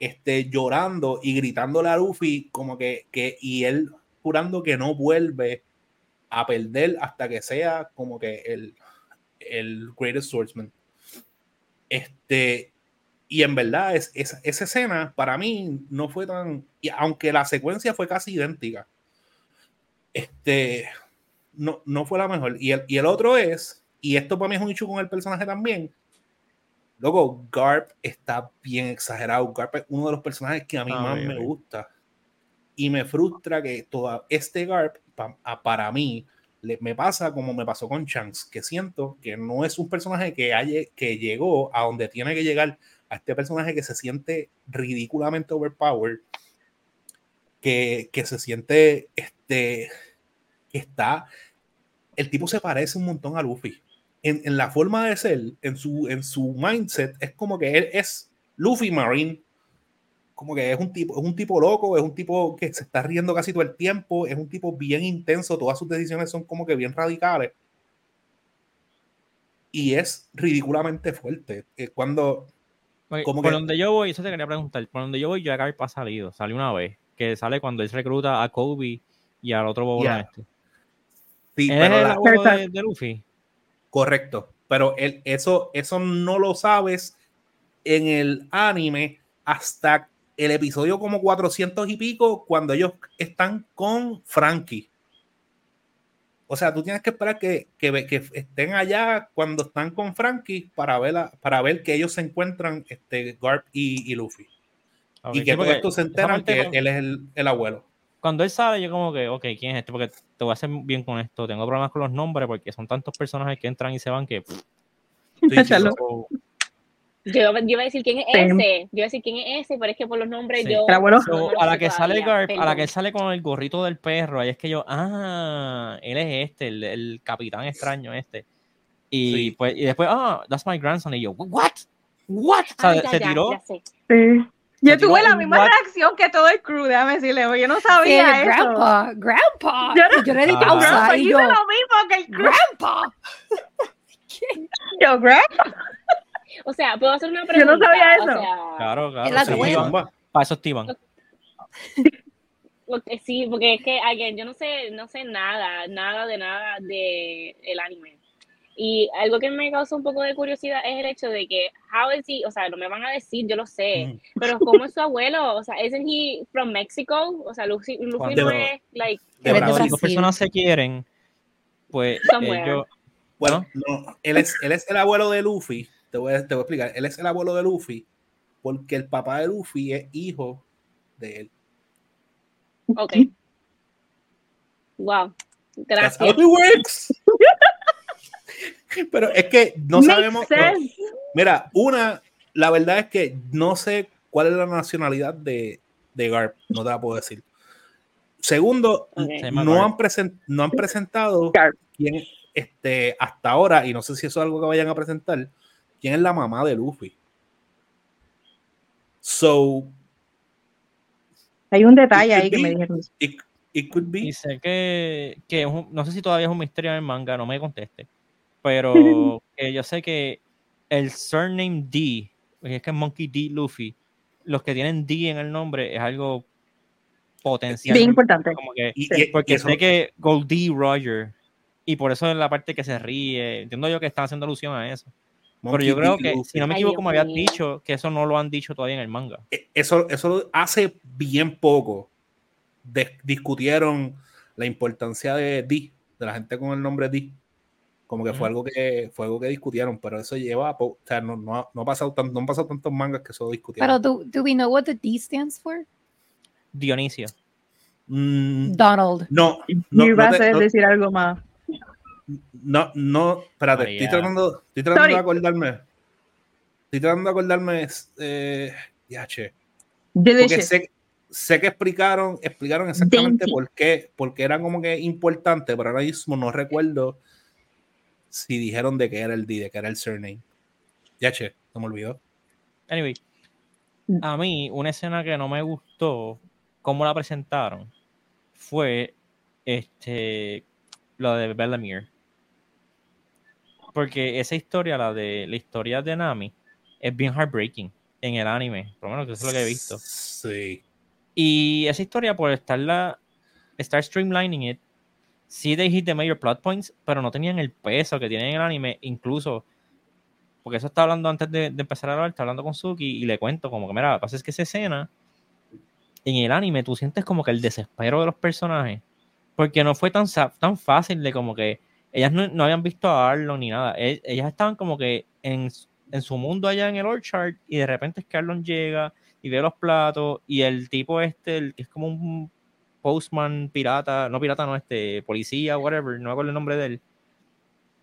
este, llorando y gritándole a Luffy como que, que y él jurando que no vuelve a perder hasta que sea como que el, el greatest swordsman. Este, y en verdad, es, es- esa escena para mí no fue tan. Y aunque la secuencia fue casi idéntica, este, no, no fue la mejor. Y el, y el otro es, y esto para mí es un hecho con el personaje también. Luego, Garp está bien exagerado. Garp es uno de los personajes que a mí Ah, más me gusta. Y me frustra que toda este Garp, pa- a- para mí, me pasa como me pasó con Shanks, que siento que no es un personaje que, haya, que llegó a donde tiene que llegar, a este personaje que se siente ridículamente overpowered, que, que se siente, este, que está, el tipo se parece un montón a Luffy. En, en la forma de ser, en su, en su mindset, es como que él es Luffy Marine, como que es un tipo, es un tipo loco, es un tipo que se está riendo casi todo el tiempo, es un tipo bien intenso, todas sus decisiones son como que bien radicales. y es ridículamente fuerte. Eh, cuando como por que- donde yo voy, eso te quería preguntar, por donde yo voy, Jack Harp ha salido, salió una vez, que sale cuando él recluta a Kobe y al otro bobo Ya. este. sí, ¿Él pero es el abuelo de, de Luffy? correcto, pero el, eso, eso no lo sabes en el anime hasta el episodio como 400 y pico cuando ellos están con Frankie. O sea, tú tienes que esperar que, que, que estén allá cuando están con Frankie para ver, la- para ver que ellos se encuentran este, Garp y, y Luffy. Ok, y sí, que todo porque esto se enteran que con- él es el, el abuelo. Cuando él sale, yo como que, ok, ¿quién es este? Porque te voy a hacer bien con esto. Tengo problemas con los nombres porque son tantos personajes que entran y se van que... pff, Sí, [laughs] sí, Yo, yo iba a decir quién es ese. Yo iba a decir quién es ese, pero es que por los nombres Sí. yo. El abuelo. so, no me lo a la que sale todavía, Garp, a la perdón. que él sale con el gorrito del perro, ahí es que yo, ah, él es este, el, el capitán extraño este. Y Sí. pues, y después, ah, that's my grandson. Y yo, what? What? O sea, ya, se ya, tiró. ya sé. Sí. Yo tuve la misma what- reacción que todo el crew, déjame decirle, yo no Sí, sabía eso. grandpa, grandpa. Yo no- yo le di Ah. pausa Grandpa, y hice lo mismo que el crew. grandpa. Yo, grandpa. O sea, puedo hacer una Yo pregunta. no sabía O eso. sea, Claro, claro. La sí. Para eso porque sí, porque es que again, yo no sé, no sé nada, nada de nada de el anime. Y algo que me causa un poco de curiosidad es el hecho de que, how is he, o sea, no me van a decir, yo lo sé, Ujú. pero ¿cómo es su abuelo? O sea, ¿isn't he from Mexico? O sea, Luffy, Luffy no es, like, De Brasil. dos Brasil. personas se quieren, pues Somewhere. ellos... Bueno, no, él, es, él es el abuelo de Luffy. Te voy, a, te voy a explicar. Él es el abuelo de Luffy porque el papá de Luffy es hijo de él. ok. Wow. That's Gracias. how it works. [laughs] Pero es que no Makes sabemos. sense. Mira, una, la verdad es que no sé cuál es la nacionalidad de, de Garp. No te la puedo decir. Segundo, Ok. Se llama no han, presen- no han presentado Garp. quién este, hasta ahora, y no sé si eso es algo que vayan a presentar, quién es la mamá de Luffy. So, Hay un detalle ahí que me dijeron. it, it could be. Y sé que, que es un- no sé si todavía es un misterio en el manga, no me conteste. Pero [laughs] que yo sé que el surname D, porque es que es Monkey D. Luffy, los que tienen D en el nombre es algo potencial. Bien importante. Como que, Y- Sí, y- y porque eso- sé que Goldie Roger, y por eso es la parte que se ríe. Entiendo yo que están haciendo alusión a eso. Pero Monkey yo creo D. que, Luffy. si no me equivoco, me habías dicho que eso no lo han dicho todavía en el manga. Eh, eso, eso hace bien poco de- discutieron la importancia de D, de la gente con el nombre D. Como que fue Ujú. algo que fue algo que discutieron, pero eso lleva, o sea, no, no, ha- no ha pasado tan, no han pasado tantos mangas que eso discutieron. Pero do, do we know what the D stands for? Dionisio. Mm, Donald. no, no, no a te- no- decir algo más. No, no, espérate, María. estoy tratando, estoy tratando Sorry. de acordarme. Estoy tratando de acordarme, eh, ya, che. Porque sé, sé que explicaron, explicaron exactamente Dainty. por qué, porque era como que importante, pero ahora mismo no recuerdo si dijeron de qué era el D, de qué era el surname. Ya, che, no me olvidó. Anyway, a mí una escena que no me gustó cómo la presentaron fue este lo de Bellamere. Porque esa historia, la de la historia de Nami, es bien heartbreaking en el anime, por lo menos que eso es lo que he visto. Sí. Y esa historia, por estarla, estar streamlining it, sí they hit the major plot points, pero no tenían el peso que tienen en el anime, incluso, porque eso estaba hablando antes de, de empezar a hablar, estaba hablando con Suki y le cuento como que, mira, lo que pasa es que esa escena, en el anime tú sientes como que el desespero de los personajes, porque no fue tan, tan fácil de como que ellas no, no habían visto a Arlon ni nada, E- ellas estaban como que en, en su mundo allá en el Orchard y de repente es que Arlon llega y ve los platos y el tipo este, el que es como un postman pirata, no pirata, no, este, policía, whatever, no me acuerdo el nombre de él.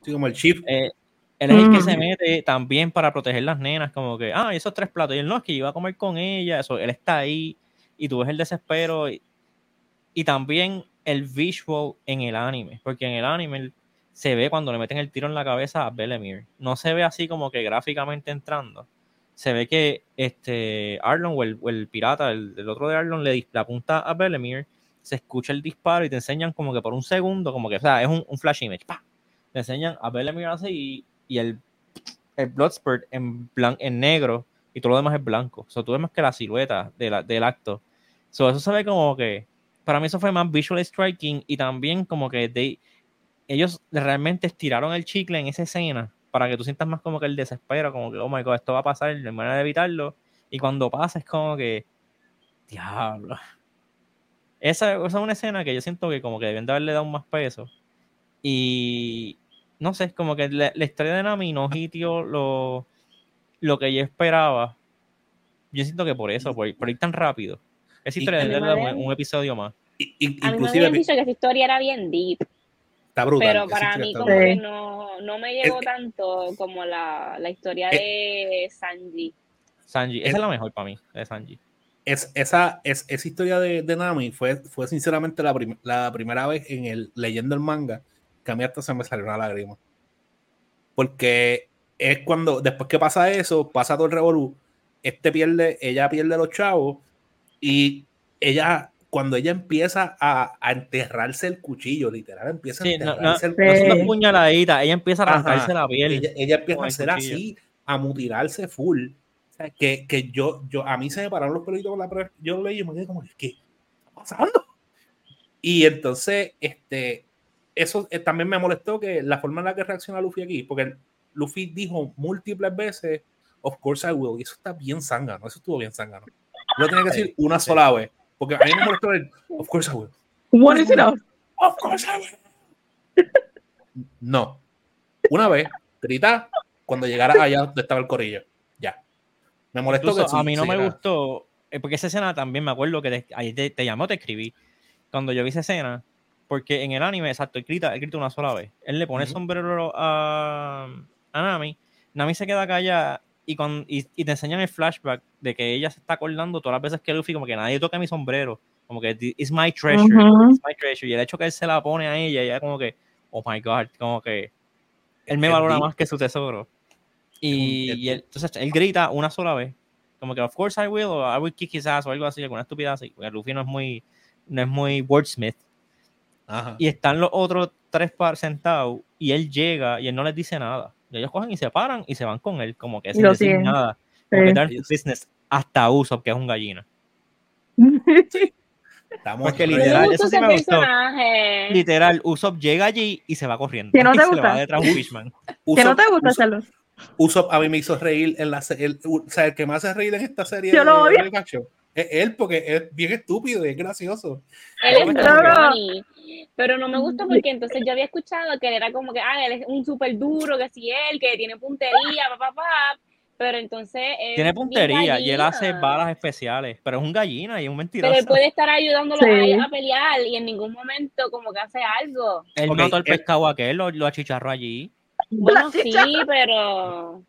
Sí, como el chief. Eh, él es el que Mm. se mete también para proteger las nenas, como que, ah, esos tres platos. Y él no, es que iba a comer con ella, eso, él está ahí y tú ves el desespero y, y también el visual en el anime, porque en el anime se ve cuando le meten el tiro en la cabeza a Bellemere. No se ve así como que gráficamente entrando. Se ve que este Arlon o el, pirata, el, otro de Arlon, le, le apunta a Bellemere, se escucha el disparo y te enseñan como que por un segundo, como que, o sea, es un, flash image, ¡pa! Te enseñan a Bellemere así y, y el, Bloodspurt en, blan- en negro y todo lo demás es blanco. O sea, tú ves más que la silueta de del acto. So, eso se ve como que, para mí eso fue más visual striking y también como que ellos realmente estiraron el chicle en esa escena para que tú sientas más como que el desespero, como que, oh my god, esto va a pasar, no hay manera de evitarlo. Y cuando pasa es como que, diablo. Esa, esa es una escena que yo siento que como que deben de haberle dado más peso. Y no sé, como que la, la historia de Nami no hitió lo, lo que yo esperaba. Yo siento que por eso, por, por ir tan rápido. Esa historia de darle un, episodio más. A mí me habían dicho que esa historia era bien deep, está brutal. pero para mí como brutal. que no, no me llegó Es- tanto como la, la historia Eh, de Sanji. Sanji, esa es la mejor para mí, de Sanji. es, esa, es, esa historia de, de Nami fue, fue sinceramente la, prim- la primera vez en el leyendo el manga que a mí hasta se me salió una lágrima. Porque es cuando, después que pasa eso, pasa todo el revolú, este pierde, ella pierde a los chavos y ella, cuando ella empieza a, a enterrarse el cuchillo, literal, empieza Sí, a no, no, enterrarse el Sí. No es cuchillo. una puñaladita, ella empieza a Ajá. arrancarse la piel. ella, ella empieza a hacer cuchillo. así, a mutilarse full. Que, que yo, yo, a mí se me pararon los pelitos con la Yo lo leí y me quedé como, ¿qué está pasando? Y entonces, este, eso eh, también me molestó que la forma en la que reacciona Luffy aquí, porque Luffy dijo múltiples veces, of course I will, y eso está bien zángano, eso estuvo bien zángano. Lo tenía que decir una sola vez, porque a mí me molestó el, of course I will. What is it of? Of course I will. No. Una vez, grita cuando llegara allá donde estaba el corillo. Ya. Me molestó Incluso que sí, a mí no me gustó, eh, porque esa escena también me acuerdo que te, ahí te, te llamó, te escribí, cuando yo vi esa escena, porque en el anime, exacto, él grita, él grita una sola vez. Él le pone sombrero a, a Nami, Nami se queda callada y, con, y, y te enseñan el flashback de que ella se está acordando todas las veces que Luffy, como que nadie toca mi sombrero, como que "Thi- it's my treasure, Ujú. it's my treasure. Y el hecho que él se la pone a ella, ella como que, oh my god, como que él me valora deep. más que su tesoro. Y, y él- entonces él grita una sola vez, como que of course I will, o I will kick his ass, o algo así, alguna estupidez así, porque Luffy no es muy, no es muy wordsmith. Ajá. Y están los otros tres par sentados, y él llega y él no les dice nada. Y ellos cogen y se paran y se van con él, como que sin lo decir siguen. nada. Como que Sí. in business hasta Usopp, que es un gallina. [laughs] Estamos Porque literal, eso sí me gustó. personaje. Literal, Usopp llega allí y se va corriendo. ¿Que no y te se le gusta? va detrás un Fishman. [laughs] ¿Que Usopp- no te gusta, Charlos? Usopp a mí me hizo reír en la se- el, o sea, el que me hace reír en esta serie Yo lo odio. de es él porque es bien estúpido y es gracioso. Él es funny, pero no me gusta porque entonces yo había escuchado que él era como que, ah, él es un súper duro, que si él, que tiene puntería, papá, papá, pero entonces es Tiene puntería y él hace balas especiales, pero es un gallina y es un mentiroso. Pero él puede estar ayudándolo Sí. a a pelear y en ningún momento como que hace algo. Él Ok, mató al él- pescado aquel, lo, lo achicharró allí. Bueno, sí, pero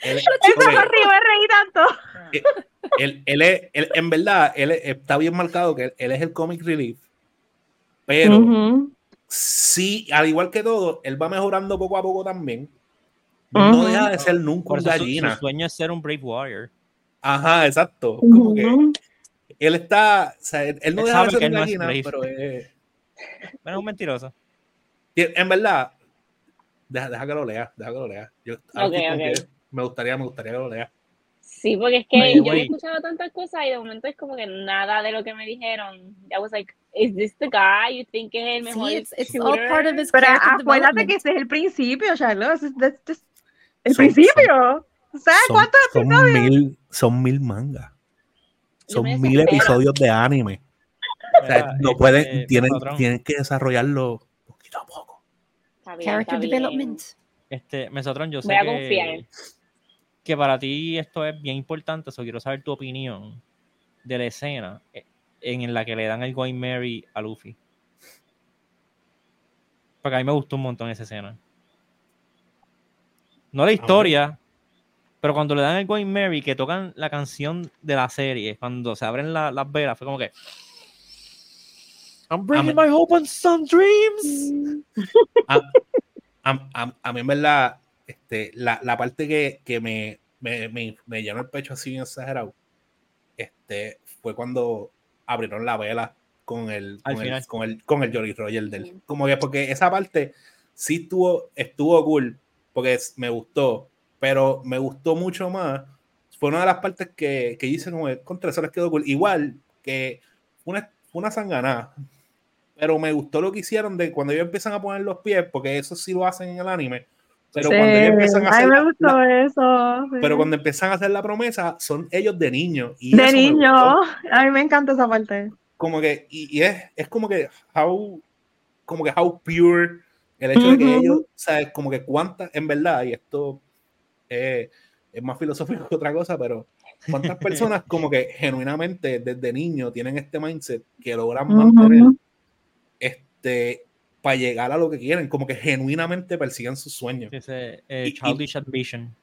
Él, [laughs] reí tanto. él- él es- él- en verdad, él es- está bien marcado que él, él es el comic relief, pero Ujú. sí, al igual que todo, él va mejorando poco a poco también. No Ujú. deja de ser nunca un eso su, su gallina. sueño es ser un Brave Warrior. Ajá, exacto. Como que Ujú. él está, o sea, él, él no Él deja de ser que un no es gallina, pero es- Pero es un mentiroso. en verdad, deja, deja que lo lea, deja que lo lea. Yo, ahora Ok, me gustaría, me gustaría que lo lea. sí, porque es que yo way. escuchado tantas cosas y de momento es como que nada de lo que me dijeron. I was like, is this the guy you think es el mejor Sí, it's, it's all part of his Pero acuérdate que ese es el principio, es el Son- principio. ¿Sabes Son, cuántos son episodios? mil, son mil mangas. Son mil episodios de anime. O sea, no este, pueden, tienen, patrón, tienen que desarrollarlo poquito a poco. Está bien, Character está bien. development. Este, Mesotron, yo sé Voy a que, confiar. Que para ti esto es bien importante, so quiero saber tu opinión de la escena eh, en la que le dan el Going Mary a Luffy. Porque a mí me gustó un montón esa escena. No la historia, pero cuando le dan el Going Mary, que tocan la canción de la serie, cuando se abren la- las velas, fue como que. I'm bringing my hope on some dreams. [laughs] A, a- a- a mí en verdad, este, la, la parte que, que me, me, me, me llenó el pecho así bien exagerado, este, fue cuando abrieron la vela con el, Al con el, con el, con el Jolly Roger del. Como que porque esa parte sí estuvo, estuvo cool, porque es- me gustó, pero me gustó mucho más. Fue una de las partes que, que hice como contra eso les quedó cool. Igual que una, una sanganada, pero me gustó lo que hicieron de cuando ellos empiezan a poner los pies, porque eso sí lo hacen en el anime. Pero Sí. cuando ellos empiezan a Ay, hacer me la- gustó la- eso. sí. pero cuando empiezan a hacer la promesa, son ellos de niños. Y de me niño, a mí me encanta esa parte. Como que, y, y es, es como que how, como que how pure el hecho de que ellos, sabes, como que cuántas, en verdad, y esto eh, es más filosófico que otra cosa, pero cuántas [laughs] personas como que genuinamente desde niño tienen este mindset que logran mantener Ujú. este para llegar a lo que quieren, como que genuinamente persiguen sus sueños. Dice eh, Y- y- Childish Ambition.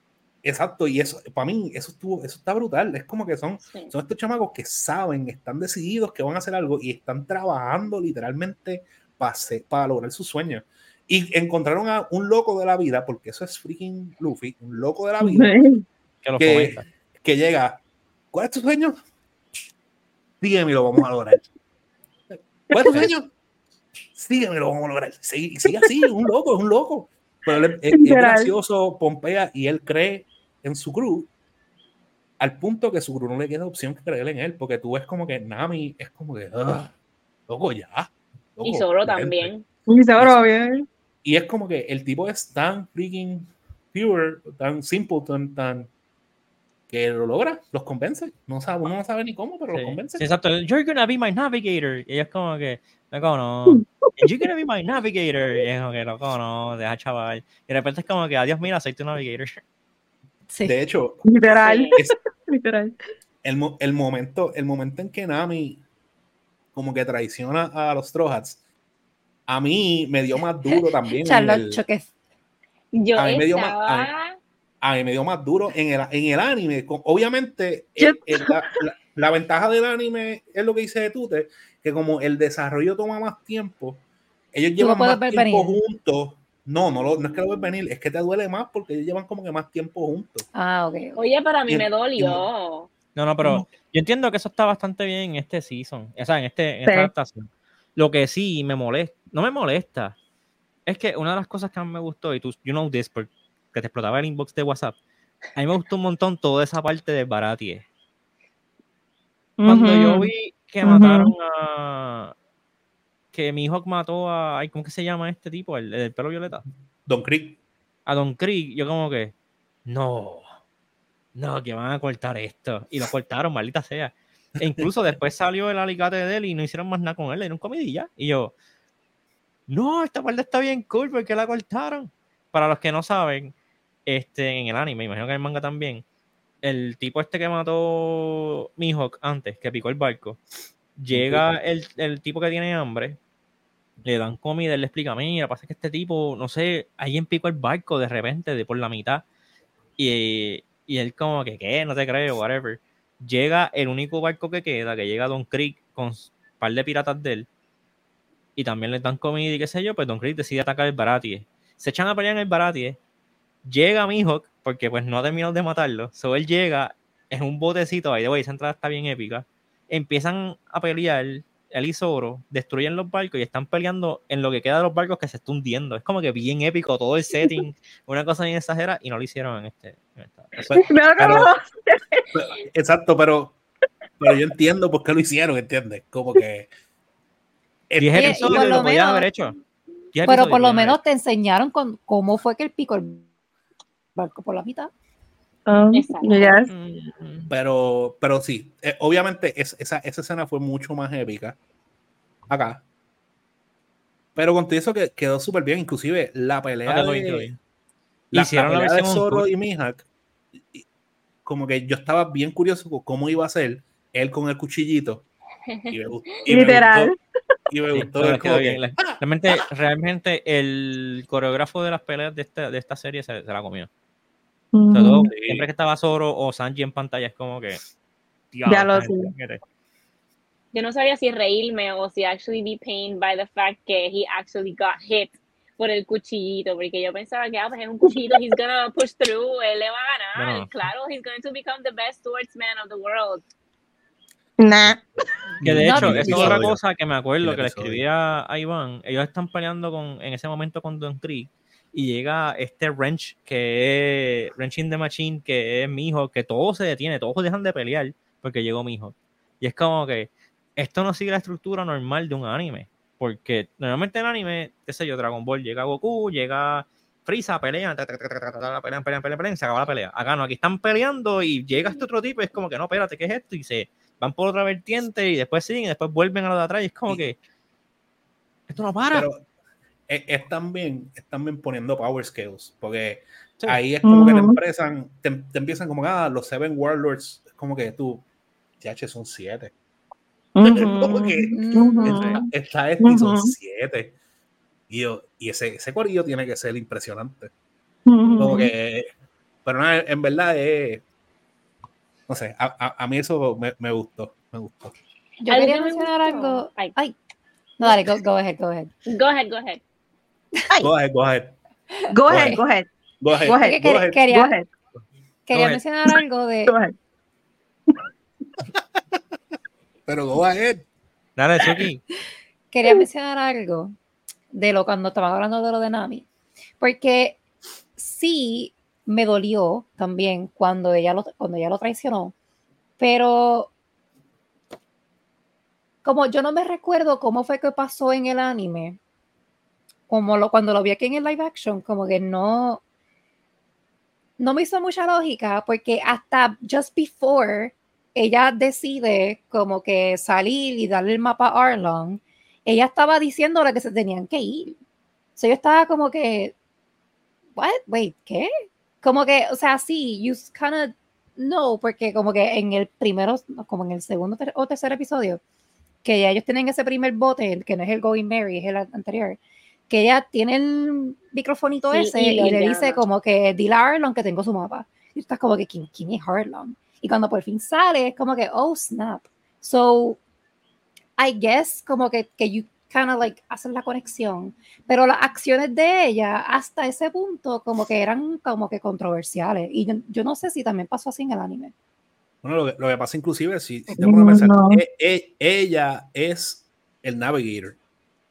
Exacto, y eso, para mí, eso estuvo, eso está brutal. Es como que son, Sí. son estos chamacos que saben, están decididos que van a hacer algo y están trabajando literalmente para, para lograr sus sueños. Y encontraron a un loco de la vida, porque eso es freaking Luffy, un loco de la vida. [laughs] Que lo que, que llega. ¿Cuál es tu sueño? Sígueme y lo vamos a lograr. [laughs] ¿Cuál es tu sueño? Sígueme lo vamos a lograr. Sigue, sigue así, es un loco, es un loco. Pero él es, gracioso, pompea y él cree en su crew al punto que su crew no le queda opción que creer en él, porque tú ves como que Nami es como que, "Ah, loco, ya. loco, Y Zoro vente". también. Y seguro bien. Y es como que el tipo es tan freaking pure, tan simple, tan, tan que lo logra, los convence. No sabe, uno no sabe ni cómo, pero Sí. los convence. Sí, exacto. You're gonna be my navigator. Y ella es como que, loco, no. [laughs] You're gonna be my navigator. Y es como que, loco, no, deja chaval. Y de repente es como que, adiós, mira, soy tu navigator. Sí. De hecho, Literal, [laughs] es [laughs] literal. el, mo- el momento, el momento en que Nami como que traiciona a los Trojans, a mí me dio más duro también. Charlotte el- Choques. Yo A mí me dio más- estaba. A mí me dio más duro en el, en el anime. Con- Obviamente, el- el- la, la- la ventaja del anime es lo que dice de Tute, que como el desarrollo toma más tiempo, ellos lo llevan más tiempo venir. juntos. No, no, lo- no es que lo ves venir, es que te duele más porque ellos llevan como que más tiempo juntos. Ah, ok. Oye, para mí Y- me dolió. No, no, pero yo entiendo que eso está bastante bien en este season. O sea, en, este, en esta Sí. adaptación. Lo que sí me molesta, no me molesta, es que una de las cosas que más me gustó, y tú, you know this, porque te explotaba el inbox de WhatsApp, a mí me gustó un montón toda esa parte de Baratie. Cuando yo vi que mataron a. Que mi hijo mató a. ay, ¿Cómo que se llama este tipo? El, el del pelo violeta. Don Creek, A Don Krieg. Yo, como que. No. No, que van a cortar esto. Y lo cortaron, maldita sea. E incluso después salió el alicate de él y no hicieron más nada con él. Era un comidilla. Y yo. No, esta parte está bien cool. ¿Por qué la cortaron? Para los que no saben, este, en el anime, imagino que en el manga también, el tipo este que mató Mihawk antes, que picó el barco, llega el, el tipo que tiene hambre, le dan comida, él le explica, mira, pasa que este tipo, no sé, alguien picó el barco de repente, de por la mitad, y, y él como que, ¿qué? No te creo, whatever. Llega el único barco que queda, que llega Don Creek con un par de piratas de él, y también le dan comida y qué sé yo, pues Don Creek decide atacar el Baratie. Se echan a pelear en el Baratie, llega Mihawk, porque pues no ha terminado de matarlo, so él llega en un botecito, ahí de güey, esa entrada está bien épica, empiezan a pelear, él y Zoro, destruyen los barcos y están peleando en lo que queda de los barcos que se está hundiendo. Es como que bien épico todo el setting, [laughs] una cosa bien exagerada, y no lo hicieron en este. en esta- [laughs] No, no, Pero- no. [laughs] exacto, pero, pero yo entiendo por qué lo hicieron, ¿entiendes? Como que... Diez Oye, y episodios lo lo podían menos- haber hecho. Pero por lo menos te enseñaron con cómo fue que el barco por la mitad. Um, yes. hecho. Mm, Pero, pero sí, eh, obviamente es- esa, esa escena fue mucho más épica acá. Pero con todo eso que quedó súper bien, inclusive la pelea Ah, de, bien, quedó bien. la, Hicieron la la pelea de Zoro y Mihawk, y- como que yo estaba bien curioso con cómo iba a ser él con el cuchillito. Y me, y me Literal. gustó, y me gustó quedó bien. que, Les- Realmente, realmente el coreógrafo de las peleas de esta, de esta serie se, se la comió. Sobre todo, Ujú. Sí. siempre que estaba Zoro o Sanji en pantalla es como que. Ya lo gente sé. Yo no sabía si reírme o si actually be pained by the fact que he actually got hit por el cuchillito, porque yo pensaba que ah, pues es un cuchillito, he's gonna push through, él le va a ganar, Bueno. claro, he's going to become the best swordsman of the world. Nah. Que de No, hecho, esa es episodio. otra cosa que me acuerdo que le escribía a Iván. Ellos están peleando con, en ese momento con Don Krieg y llega este Wrench, que es Wrench in the Machine, que es mi hijo, que todo se detiene, todos dejan de pelear porque llegó mi hijo. Y es como que esto no sigue la estructura normal de un anime, porque normalmente en anime, qué sé yo, Dragon Ball, llega Goku, llega Frieza, pelean, pelean, pelean, pelean, pelean, se acaba la pelea. Acá no, aquí están peleando y llega este otro tipo y es como que no, espérate, ¿qué es esto? Y se van por otra vertiente y después siguen y después vuelven a lo de atrás y es como que esto no para. Pero es, es también, es también poniendo power scales, porque Sí. ahí es como que te Ujú. empiezan, te, te empiezan como, ah, los Seven Warlords, como que tú, TH son siete. [laughs] Como que Ujú. está, está este y son siete. Y, yo- y ese, ese corillo tiene que ser impresionante. Como que, pero nada, en verdad es, no sé, a, a- a mí eso me, me gustó, me gustó. Yo quería que me mencionar algo. Ay. Ay. No, dale, go, go ahead, go ahead. Go ahead, go ahead. Go ahead, go ahead, Go ahead, go ahead, go ahead, Go ahead, go quería- ahead. quería, go ahead, quería ahead. mencionar algo de. go ahead. [laughs] Pero go ahead. Dale, Chucky. quería mencionar algo de lo cuando estaba hablando de lo de Nami. Porque sí me dolió también cuando ella lo, cuando ella lo traicionó. Pero como yo no me recuerdo cómo fue que pasó en el anime, como lo, cuando lo vi aquí en el live action, como que no, no me hizo mucha lógica porque hasta just before ella decide como que salir y darle el mapa a Arlong, ella estaba diciéndole que se tenían que ir. O sea, yo estaba como que, what? Wait, ¿qué? Como que, o sea, sí, you kind of know, porque como que en el primero, como en el segundo ter- o tercer episodio, que ya ellos tienen ese primer bote, que no es el Going Mary, es el anterior, que ella tiene el microfonito Sí, ese y y, le dice llama. como que dile a Arlong que tengo su mapa. Y tú estás como que, ¿quién, quién es Arlong? Y cuando por fin sale, es como que, oh, snap. So, I guess como que, que you kind of like hacen la conexión, pero las acciones de ella hasta ese punto como que eran como que controversiales. Y yo, yo no sé si también pasó así en el anime. Bueno, lo que, lo que pasa inclusive, si, si te pones a pensar, No. e- e- ella es el navigator.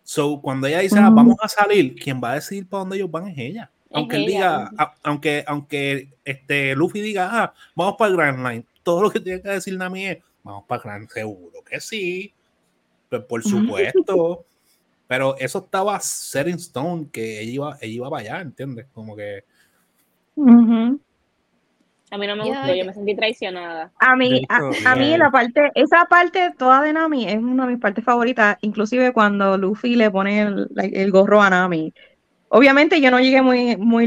So, cuando ella dice, ah, vamos a salir, quien va a decidir para dónde ellos van es ella. Es Aunque él ella, diga, a- aunque, aunque este Luffy diga, ah, vamos para el Grand Line, todo lo que tiene que decir Nami es, vamos para el Grand seguro que sí. Pues por supuesto. Pero eso estaba set in stone, que ella iba, ella iba para allá, ¿entiendes? Como que. A mí no me gustó, yo me sentí traicionada. A mí, a, a mí la parte, esa parte toda de Nami es una de mis partes favoritas, inclusive cuando Luffy le pone el, el gorro a Nami. Obviamente yo no llegué muy, muy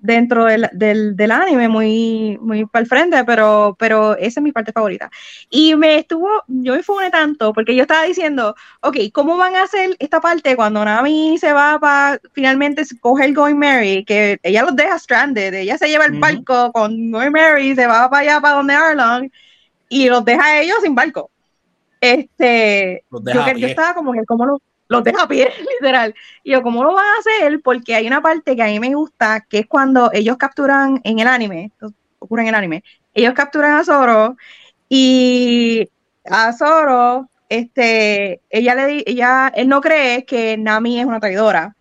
dentro del, del, del anime, muy, muy para el frente, pero, pero esa es mi parte favorita. Y me estuvo, yo me fumé tanto, porque yo estaba diciendo, ok, ¿cómo van a hacer esta parte cuando Nami se va para, finalmente coge el Going Mary, que ella los deja stranded, ella se lleva el Ujú. barco con Going Mary, se va para allá, para donde Arlong, y los deja a ellos sin barco. Este, yo, yo estaba como que, ¿cómo lo, los deja a pie, [laughs] literal? Y yo, ¿cómo lo van a hacer? Porque hay una parte que a mí me gusta, que es cuando ellos capturan en el anime, ocurre en el anime, ellos capturan a Zoro y a Zoro, este, ella le ella, él no cree que Nami es una traidora.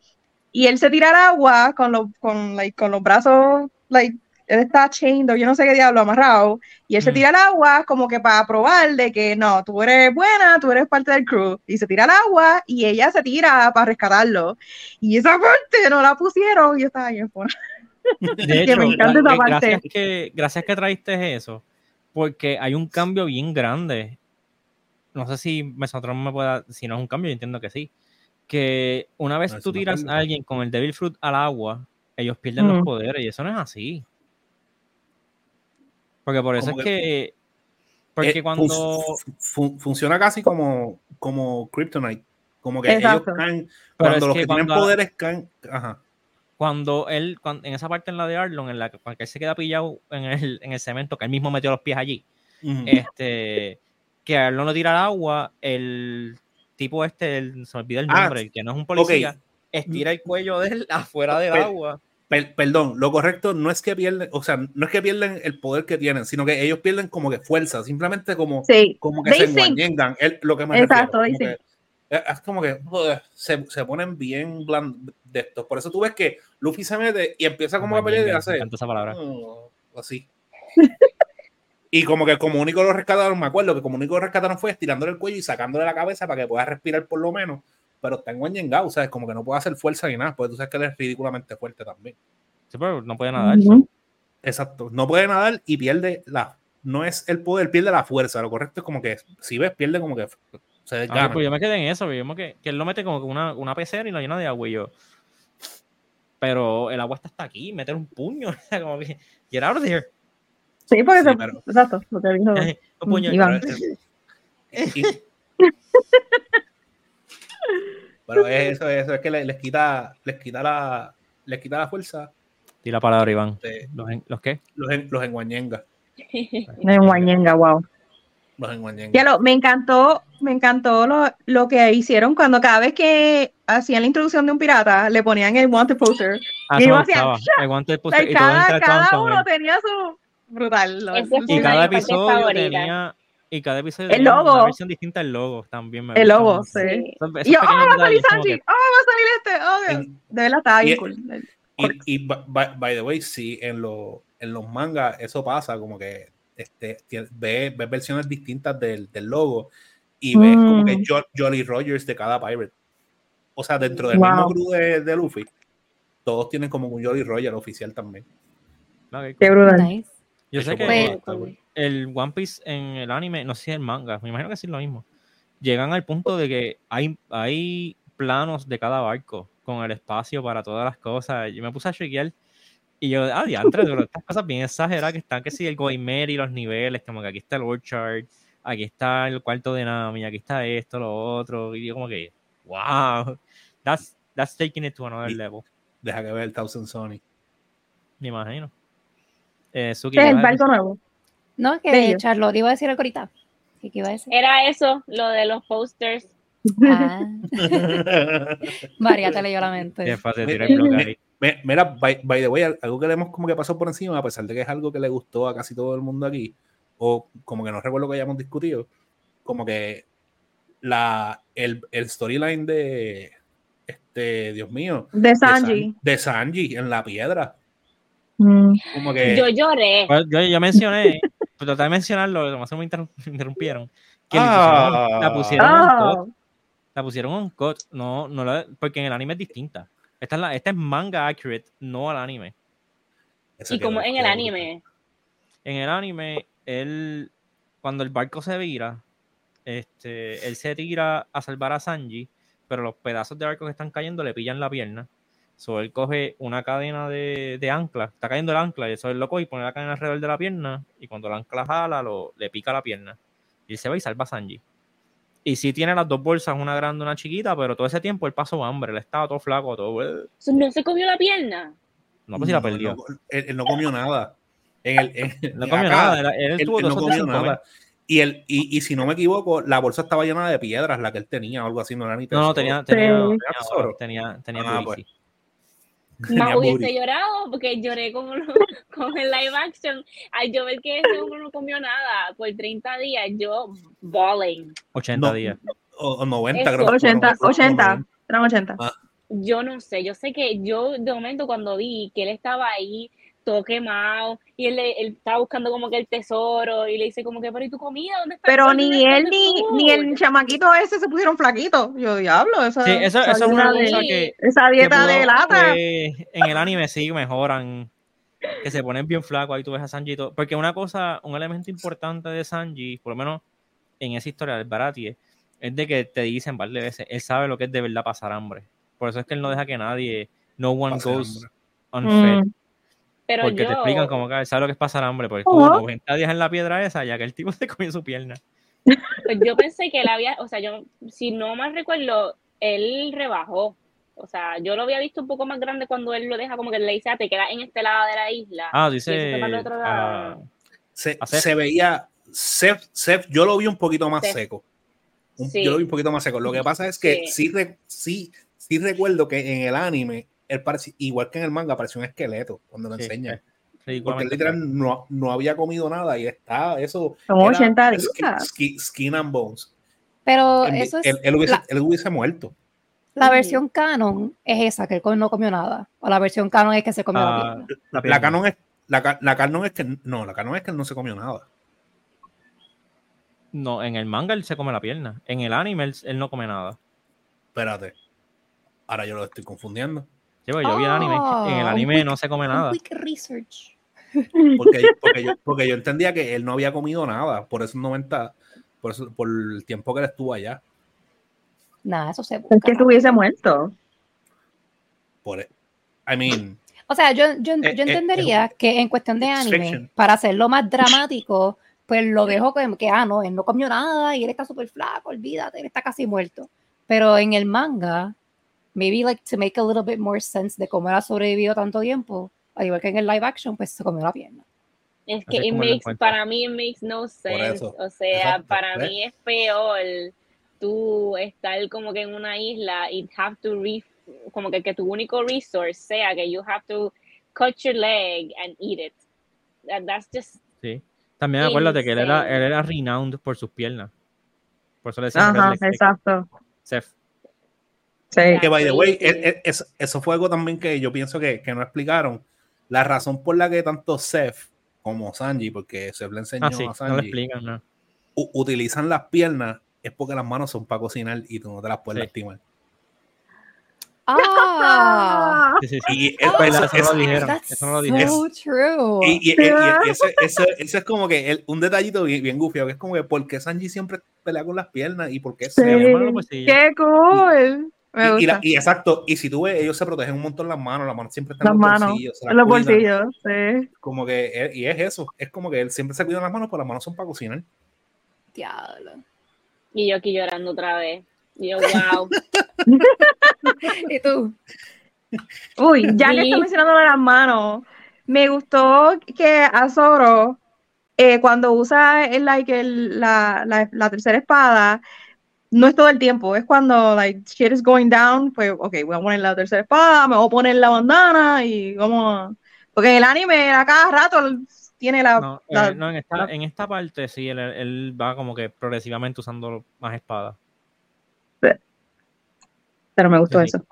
Y él se tira al agua con los, con, like, con los brazos, like, él está chained, yo no sé qué diablo, amarrado, y él se Mm. tira al agua como que para probar de que no, tú eres buena, tú eres parte del crew, y se tira al agua y ella se tira para rescatarlo. Y esa parte no la pusieron, y yo estaba bien fuera. De [laughs] Que hecho, me encanta esa parte. gracias, que, gracias que traíste eso, porque hay un cambio bien grande. No sé si Mesotron me pueda, si no es un cambio, yo entiendo que sí. Que una vez No, tú tiras a alguien con el Devil Fruit al agua, ellos pierden Mm. los poderes y eso no es así. Porque por eso Como es que. Porque eh, cuando. fun- fun- funciona casi como, como Kryptonite. Como que Exacto. ellos caen, Pero cuando es los que que tienen cuando- poderes caen, ajá. cuando él, cuan- en esa parte en la de Arlon, en la que cuando él se queda pillado en el, en el cemento, que él mismo metió los pies allí, este, que Arlon lo tira al agua, el tipo este, el- se me olvida el Ah, nombre, el que no es un policía, estira el cuello de él [laughs] afuera del Pero- agua. Per- perdón, lo correcto no es que pierden, o sea, no es que pierden el poder que tienen, sino que ellos pierden como que fuerza, simplemente como, Sí, como que They se enguañengan, lo que me Exacto, refiero. como que Es, como que se, se ponen bien blandos de estos. Por eso tú ves que Luffy se mete y empieza como a pelear y hace esa palabra. "Oh", así. y como que como único lo rescataron, me acuerdo que como único lo rescataron fue estirándole el cuello y sacándole la cabeza para que pueda respirar por lo menos. Pero está enguanyengado, ¿sabes? Como que no puede hacer fuerza ni nada, porque tú sabes que él es ridículamente fuerte también. Sí, pero no puede nadar. Exacto. No puede nadar y pierde la. No es el poder, pierde la fuerza. Lo correcto es como que, si ves, pierde como que se Ah, desgana. pues yo me quedé en eso, yo me quedé- que él lo mete como que una, una pecera y la llena de agua y yo. Pero el agua está hasta aquí, meter un puño, [laughs] o sea, como que, get out of here. Sí, porque Sí, se- pero- exacto, lo que dijo. [laughs] Un puño. Es- [laughs] y- pero es eso, eso es que le- les quita, les quita la, les quita la fuerza Di la palabra, Iván. de ¿Los, en- ¿los qué? los, en- los enguañengas. [laughs] En Guañenga, wow. Los enguañengas. Ya lo, me encantó, me encantó lo, lo que hicieron cuando cada vez que hacían la introducción de un pirata, le ponían el wanted poster. Ah, Y gustaba. El guante de poste Like, y cada, cada uno tenía su brutal. lo- Ese fue Y una de cada episodio favoritas. tenía. Y cada episodio El logo. una versión distinta del logo también. Me el logo, mucho. sí. Y yo, oh, va a salir Sanji, que- oh, va a salir este, oh, En- de verdad estaba bien y- cool. Y, y by, by- by the way, sí, en, lo- en los mangas eso pasa, como que este, ves, ves versiones distintas del, del logo y ves como que Mm. Jo- Jolly Rogers de cada pirate. O sea, dentro del Wow. mismo crew de, de Luffy, todos tienen como un Jolly Roger oficial también. Qué brutal. Nice. Yo sé que Pues- está cool. El One Piece en el anime, no sé si el manga, me imagino que sí es lo mismo. Llegan al punto de que hay, hay planos de cada barco con el espacio para todas las cosas. Yo me puse a chequear y yo, ah, diantre, pero estas [laughs] cosas bien exageradas que están, que si el Goimer y los niveles, como que aquí está el Orchard, aquí está el cuarto de Nami, aquí está esto, lo otro, y yo como que, wow, that's, that's taking it to another Y- level, Deja que ver el Thousand Sony. me imagino. Eh, Suki, ¿Qué es ¿qué el barco nuevo? No, que Bello. Charlotte iba a decir algo ahorita. ¿Qué qué iba a decir? Era eso, lo de los posters. Ah, [laughs] María te leyó la mente. Qué fácil, Mira, tira el bloque ahí. Me- Mira, by, by the way, algo que le hemos como que pasado por encima, a pesar de que es algo que le gustó a casi todo el mundo aquí, o como que no recuerdo que hayamos discutido, como que la, el, el storyline de este, Dios mío, De de Sanji. San- de Sanji en la piedra. Mm. Como que Yo lloré. Yo, yo mencioné, traté de mencionarlo, además me interrum- me [laughs] interrumpieron. Que Ah. pusieron- la pusieron un Ah, cut, la pusieron un cut, no, no la- porque en el anime es distinta. Esta es, la, esta es manga accurate, no al anime. Eso Y como en el anime. En el anime, él, cuando el barco se vira, este, él se tira a salvar a Sanji, pero los pedazos de barco que están cayendo le pillan la pierna. So, él coge una cadena de, de ancla, está cayendo el ancla, y eso él lo coge y pone la cadena alrededor de la pierna, y cuando el ancla jala, lo, le pica la pierna. Y él se va y salva a Sanji. Y sí tiene las dos bolsas, una grande y una chiquita, pero todo ese tiempo él pasó hambre, él estaba todo flaco, todo... ¿No se comió la pierna? No, pues si la No, perdió. no, él, él no comió nada. En el, en- [laughs] No comió acá, nada, él, él él, no comió nada. Y, él, y, y si no me equivoco, la bolsa estaba llena de piedras, la que él tenía, o algo así, no era ni No, no, tesoro. tenía, Sí. tenía, tenía, ¿Tenía tesoro? tenía, tenía Ah, pues. Más hubiese llorado porque lloré como [laughs] con el live action. Al yo ver que ese hombre no comió nada por 30 días, yo bawling. 80 No, días. O, o 90, Eso. creo que 80, fueron. 80. Eran 80. Yo no sé, yo sé que yo de momento cuando vi que él estaba ahí todo quemado y él, le- él estaba buscando como que el tesoro y le dice como que, pero ¿y tu comida? ¿Dónde está? Pero ¿Dónde ni está él ni, food?" ni el chamaquito ese se pusieron flaquitos. Yo, diablo, esa, Sí, eso, esa eso es una dieta cosa de- que, esa que dieta de pudo- lata. que en el anime sí mejoran, que se ponen bien flacos, ahí tú ves a Sanji y todo. Porque una cosa, un elemento importante de Sanji, por lo menos en esa historia del Baratie, es de que te dicen varias veces, él sabe lo que es de verdad pasar hambre. Por eso es que él no deja que nadie, no one Pase goes hambre. unfed. Mm. Pero Porque yo, te explican cómo que él sabe lo que es pasar hambre, porque estuvo. 90 días en la piedra esa, ya que el tipo [laughs] se comió su pierna. pues yo pensé que él había, o sea, yo, si no mal recuerdo, él rebajó. O sea, yo lo había visto un poco más grande cuando él lo deja como que le dice, "Ah, te quedas en este lado de la isla. Ah, Y él se dice. otro ah. Se, veía, Seth, Seth, yo lo vi un poquito más Seth. seco. Un- Sí. Yo lo vi un poquito más seco. Lo que pasa es que Sí. sí, re- sí, sí recuerdo que en el anime, él igual que en el manga, parecía un esqueleto cuando lo Sí, enseñan. es Porque literal no, no había comido nada y está eso. Como era 80 skin, días. skin- skin and bones. Pero Él, eso es. él- él hubiese, la, él hubiese muerto. la versión canon es esa, que él no comió nada. O la versión canon es que se comió la Ah, pierna. la canon es, la, la canon es que no, la canon es que él no se comió nada. No, en el manga él se come la pierna. En el anime él, él no come nada. Espérate. Ahora yo lo estoy confundiendo. Sí, pues, yo vi el anime. En el Ah, anime un no se come nada. quick research. Porque, porque, yo, porque yo entendía que él no había comido nada por esos 90, por, eso, por el tiempo que él estuvo allá. Nada, eso se Es busca. que estuviese muerto. Por, e, I mean, O sea, yo, yo, Eh, yo eh, entendería que en cuestión de anime, fiction. para hacerlo más dramático, pues lo dejo que, que, ah, no, él no comió nada y él está súper flaco, olvídate, él está casi muerto. Pero en el manga, maybe like to make a little bit more sense de cómo él ha sobrevivido tanto tiempo, al igual que en el live action, pues se comió la pierna. Es que it makes, para mí it makes no sense. O sea, Exacto, para ¿ves? mí es peor tú estar como que en una isla y have to re, como que, que tu único resource sea que you have to cut your leg and eat it. That- that's just Sí. También acuérdate que él era, él era renowned por sus piernas. Por eso le decían Ajá, exacto. Seth. Sí. que by the way, sí. e- e- eso, eso fue algo también que yo pienso que, que no explicaron. La razón por la que tanto Seth como Sanji, porque Seth le enseñó Ah, sí, a no Sanji, explican, no. utilizan las piernas es porque las manos son para cocinar y tú no te las puedes Sí. lastimar. Ah, Sí, sí, sí. Y, Ah, eso- verdad, eso- eso no lo dijeron. Eso no lo dijeron. so true. Y, y- y- eso es como que el- un detallito bien, bien gufio, que es como que ¿por qué Sanji siempre pelea con las piernas y por qué Sí. Hermano, pues. Qué cool. Me Y, y gusta. la- y exacto, y si tú ves, ellos se protegen un montón las manos, las manos siempre están Las en los manos, bolsillos. En los cuidan, bolsillos, sí. Como que, es- y es eso, es como que él siempre se cuida las manos, pero las manos son para cocinar. Diablo. y yo aquí llorando otra vez. Y yo, wow. [laughs] ¿Y tú? Uy, ya que está mencionando de las manos, me gustó que a Zoro, eh, cuando usa el, like, el- la, la- la tercera espada, no es todo el tiempo, es cuando like shit is going down, pues ok, voy a poner la tercera espada, me voy a poner la bandana y vamos a... Porque en el anime a cada rato tiene la... No, eh, la- no, en, esta, la- en esta parte sí, él, él va como que progresivamente usando más espadas. Pero me gustó Sí, eso.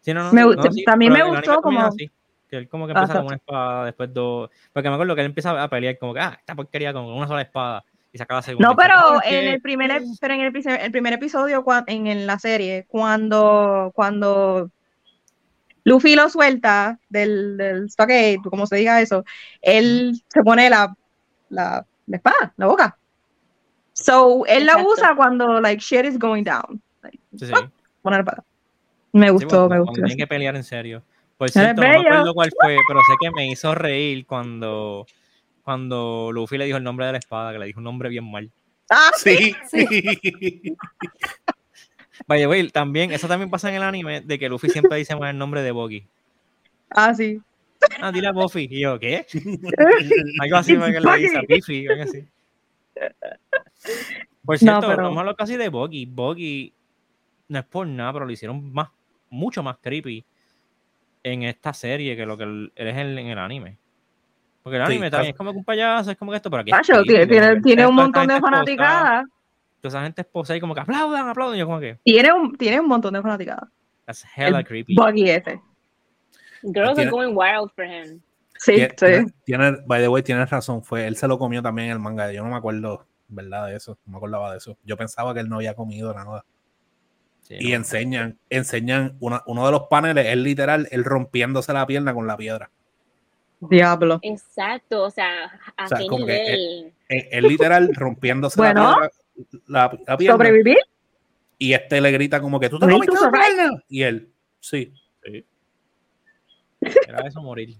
Sí, no, no, Me no, sí, también me gustó como- así, que él como que Ah, empieza con exacto. una espada, después dos... Porque me acuerdo que él empieza a pelear como que, ah, esta porquería con una sola espada y saca la segunda. No, pero en el primer, pero en el, primer- el primer episodio, en, en la serie, cuando, cuando Luffy lo suelta del, del stockade, como se diga eso, él se pone la, la, la espada, la boca. So, él la usa cuando, like, shit is going down. Like, Sí, sí. pone la espada. Me Sí, gustó, me gustó. tienen que pelear en serio. Por cierto, no me acuerdo cuál fue, pero sé que me hizo reír cuando, cuando Luffy le dijo el nombre de la espada, que le dijo un nombre bien mal. Ah, [laughs] Sí, By the way, también, eso también pasa en el anime, de que Luffy siempre dice mal el nombre de Boggy. ah, sí. Ah, dile a Buffy. Y yo, ¿qué? [laughs] Algo así me que le dice a Biffy, algo así. Por No, cierto, pero- vamos a hablar casi de Boggy. Boggy no es por nada, pero lo hicieron más, mucho más creepy en esta serie que lo que él él es en, en el anime. Porque el Sí, anime claro. también es como que un payaso, es como que esto, pero aquí es tiene, un montón de fanaticadas. Toda esa gente esposa y como que aplaudan, aplaudan. Yo como que, Tiene un, tiene un montón de fanaticadas. that's hella El creepy. Buggy ese. Girls Tiene- are going wild for him. Sí, Tiene, sí. tiene- tiene- by the way, tienes razón. Fue, él se lo comió también en el manga. Yo no me acuerdo, ¿verdad? De eso. No me acordaba de eso. Yo pensaba que él no había comido nada. Sí, Y no. enseñan, enseñan una- uno de los paneles, es literal, él rompiéndose la pierna con la piedra. Diablo. Exacto, o sea, a O sea, qué como que, nivel. Él, él literal rompiéndose Bueno. la, piedra, la, la pierna. ¿Sobrevivir? Y este le grita como que tú te comiste la pierna. Y él, sí. Era eso morir.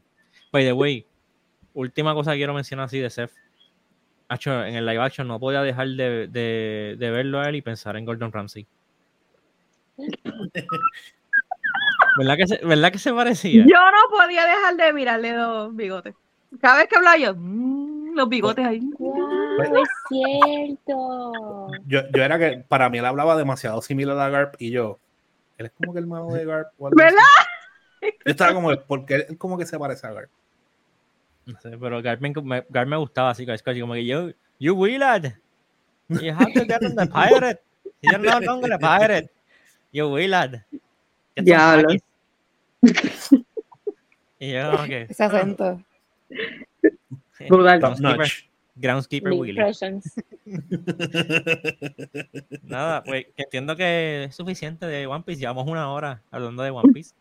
By the way, última cosa que quiero mencionar así de Seth. Hacho, en el live action no podía dejar de, de- de verlo a él y pensar en Gordon Ramsay. [laughs] ¿Verdad que se, ¿verdad que se parecía? Yo no podía dejar de mirarle los bigotes. Cada vez que hablaba yo, mm, los bigotes ahí. Wow, es cierto. Yo, yo era que para mí él hablaba demasiado similar a Garp y yo, él es como que el hermano de Garp. ¿Verdad? así. Yo estaba como, porque él como que se parece a Garp. No sé, pero Gar me, me- Gar me gustaba así, casi como que yo, you Willard, you have to get on the pirate. You're no longer a pirate. You Willard. Diablo. haggis. [laughs] Y yo, que, Ese acento. [laughs] Brutal. Groundskeeper, groundskeeper Willy. [laughs] Nada, pues que entiendo que es suficiente de One Piece. Llevamos una hora hablando de One Piece.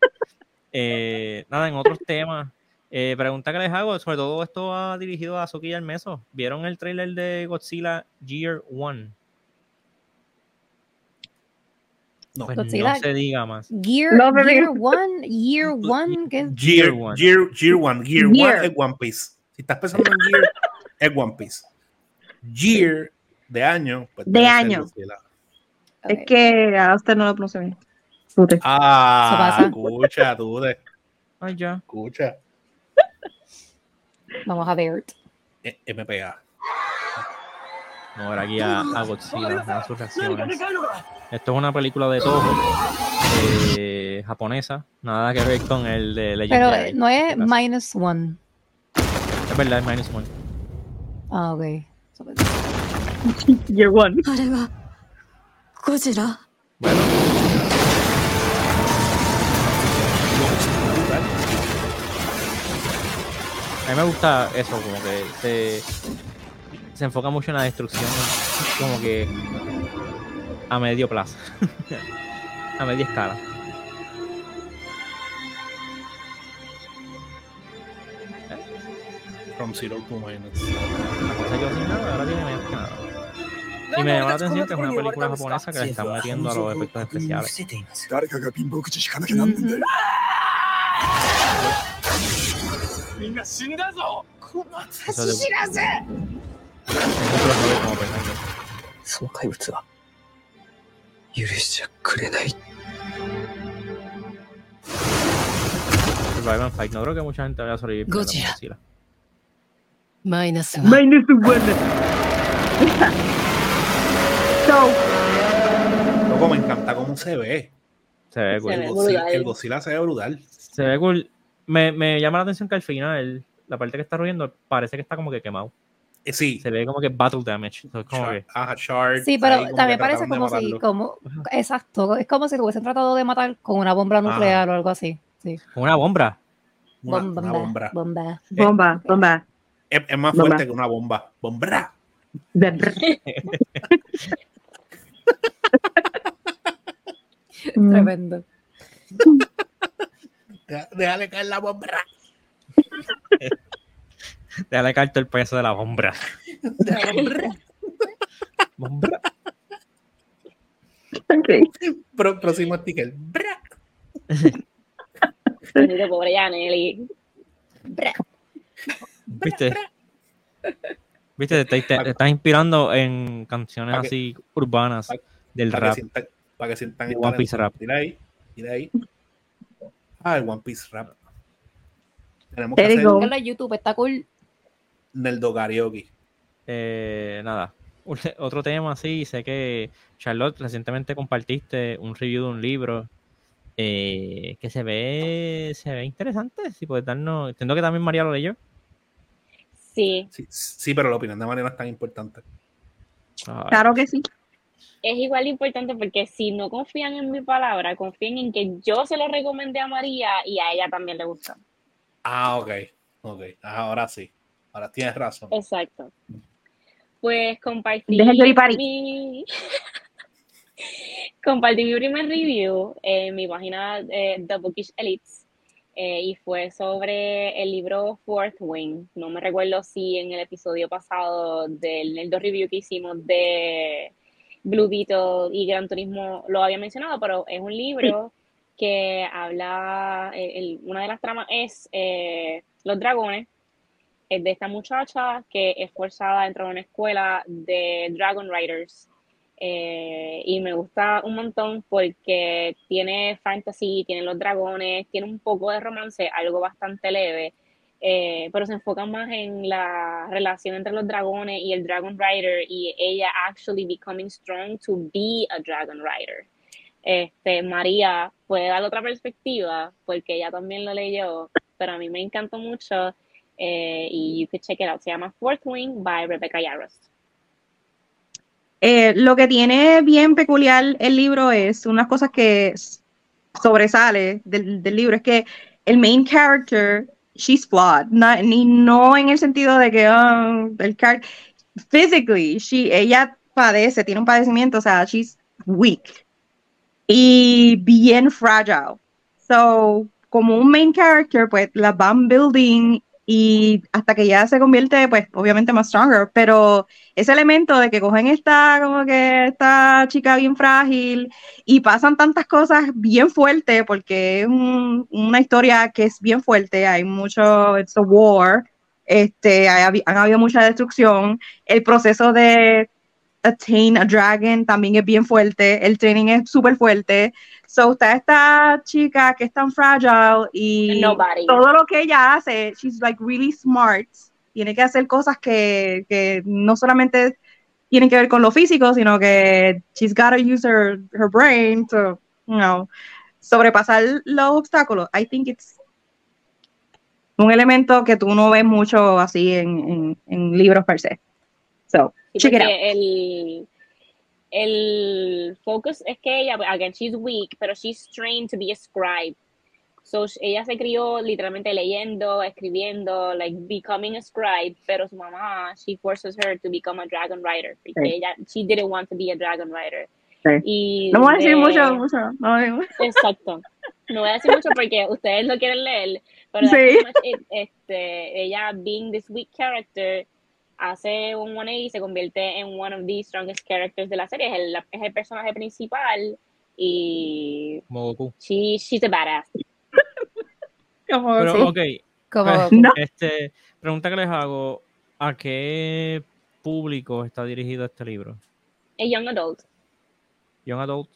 Eh, nada, en otros temas. eh, pregunta que les hago, sobre todo esto va dirigido a Azuki y al Meso. ¿Vieron el trailer de Godzilla Year One? No. Pues no se diga más. Gear, No, Gear One, Year One, ¿qué? Gear, Gear One. Gear, Gear One. Gear Gear. One es One Piece. Si estás pensando en Gear, [laughs] es One Piece. Gear de año. pues De año. Godzilla. Es que a usted no lo pronuncia bien. Ah, escucha, tú de, Ay, ya. escucha. Vamos a ver. Eh, MPA. Vamos a ver aquí a, a Godzilla, a sus reacciones. Esto es una película de todo eh, japonesa, nada que ver con el de Legendary. Pero no es Minus One. Es verdad, es Minus One. Ah, ok. [laughs] Year One. Godzilla. Bueno. A mí me gusta eso, como que se se enfoca mucho en la destrucción, como que a medio plazo, [laughs] a media escala. ¿Eh? From zero to minus. La cosa quedó sin nada, ahora tiene menos que nada. Y me llamó la atención que es una película japonesa que le están metiendo a los efectos especiales. Eso de... Eso lo sabe como personaje. その怪物は許しちゃくれない [laughs] Survive and Fight. No creo que mucha gente vaya a sobrevivir. primero Godzilla. con Godzilla. マイナスは Minus one. So, [laughs] Loco, me encanta cómo se ve. Se ve cool. Se El ve Godzilla, brutal. el Godzilla se ve brutal. Se ve cool. Me, me llama la atención que al final, la parte que está rugiendo, parece que está como que quemado. Eh, sí. Se ve como que battle damage. So, es como que, ajá, Shard, Sí, pero también parece como si, como, exacto, es como si lo hubiesen tratado de matar con una bomba nuclear o algo así. Sí. una bomba. Una, bomba, una bomba. bomba. bomba, bomba. Es, es más Bomba. fuerte que una bomba. Bomba. Mm. [laughs] [laughs] Tremendo. Déjale caer la bomba. [laughs] Déjale caer todo el peso de la bomba. Bomba. Okay. Pro- próximo sticker. Bra. Pobre Yaneli. ¿Viste? ¿Viste? Te, te- te estás inspirando en canciones Pa' que- así urbanas pa- del Para que rap. sientan, para que sientan De el One Piece. Rap. Mira ahí. Mira ahí. Ah, el One Piece Rap. Tenemos que There you hacer YouTube, está cool. Neldo Karaoke. Eh, nada. [laughs] Otro tema, sí, sé que Charlotte recientemente compartiste un review de un libro eh, que se ve se ve interesante. Si puedes darnos. Entiendo que también María lo leyó. Sí, Sí, sí, pero la opinión de María no es tan importante. Ay, Claro que sí. es igual de importante porque si no confían en mi palabra, confíen en que yo se lo recomendé a María y a ella también le gusta. Ah, ok. Ok. Ahora sí. Ahora tienes razón. Exacto. Pues compartí Deja el Yoripari. mi... [laughs] compartí mi primer review en mi página eh, The Bookish Elites eh, y fue sobre el libro Fourth Wing. No me recuerdo si en el episodio pasado del Nerdo Review que hicimos de Blue Beetle y Gran Turismo lo había mencionado, pero es un libro [laughs] que habla, el- el- una de las tramas es eh, los dragones es de esta muchacha que es forzada a entrar a una escuela de Dragon Riders. Eh, y me gusta un montón porque tiene fantasy, tiene los dragones, tiene un poco de romance, algo bastante leve, eh, pero se enfoca más en la relación entre los dragones y el Dragon Rider y ella actually becoming strong to be a Dragon Rider. Este, María puede dar otra perspectiva porque ella también lo leyó, pero a mí me encantó mucho eh, y you could check it out. Se llama Fourth Wing by Rebecca Yarros. Eh, lo que tiene bien peculiar el libro es unas cosas que sobresale del, del libro es que el main character she's flawed no, ni no en el sentido de que ah, el char- physically she ella padece tiene un padecimiento o sea she's weak y bien fragile so como un main character pues la van building y hasta que ya se convierte pues obviamente más stronger pero ese elemento de que cogen esta como que esta chica bien frágil y pasan tantas cosas bien fuertes porque es un- una historia que es bien fuerte, hay mucho, it's a war, este, han habido mucha destrucción, el proceso de attain a dragon también es bien fuerte, el training es súper fuerte, so está esta chica que es tan fragile y Nobody. todo lo que ella hace, she's like really smart, tiene que hacer cosas que, que no solamente tienen que ver con lo físico, sino que she's got to use her, her brain to, you know, sobrepasar los obstáculos. I think it's un elemento que tú no ves mucho así en, en, en libros per se. So, Sí, check it out. el, el focus es que ella, again, she's weak, pero she's trained to be a scribe. So, ella se crió literalmente leyendo, escribiendo, like becoming a scribe, pero su mamá, she forces her to become a dragon rider, porque Sí. ella, she didn't want to be a dragon rider. Sí. Y No voy a decir de- mucho, mucho. no, Exacto. No voy a decir mucho porque ustedes lo quieren leer, pero Sí. much it. este, ella, being this weak character, hace un 180 y se convierte en one of the strongest characters de la serie. Es el, es el personaje principal y Como Goku. she, she's a badass. [laughs] como- Pero, sí. ok, Como Pues, No. este, pregunta que les hago, ¿a qué público está dirigido este libro? A young adult. Young Adult.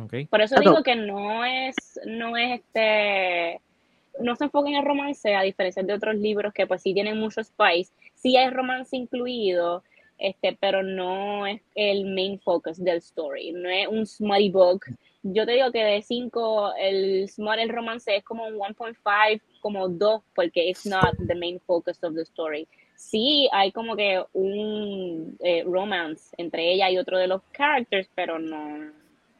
Ok. Por eso Adult. digo que no es, no es este, no se enfoca en el romance, a diferencia de otros libros que pues sí tienen mucho spice. Sí hay romance incluido, este, pero no es el main focus del story. No es un smutty book. Yo te digo que de 5, el smut, el romance es como un 1.5, como 2, porque it's not the main focus of the story. Sí, hay como que un eh, romance entre ella y otro de los characters, pero no,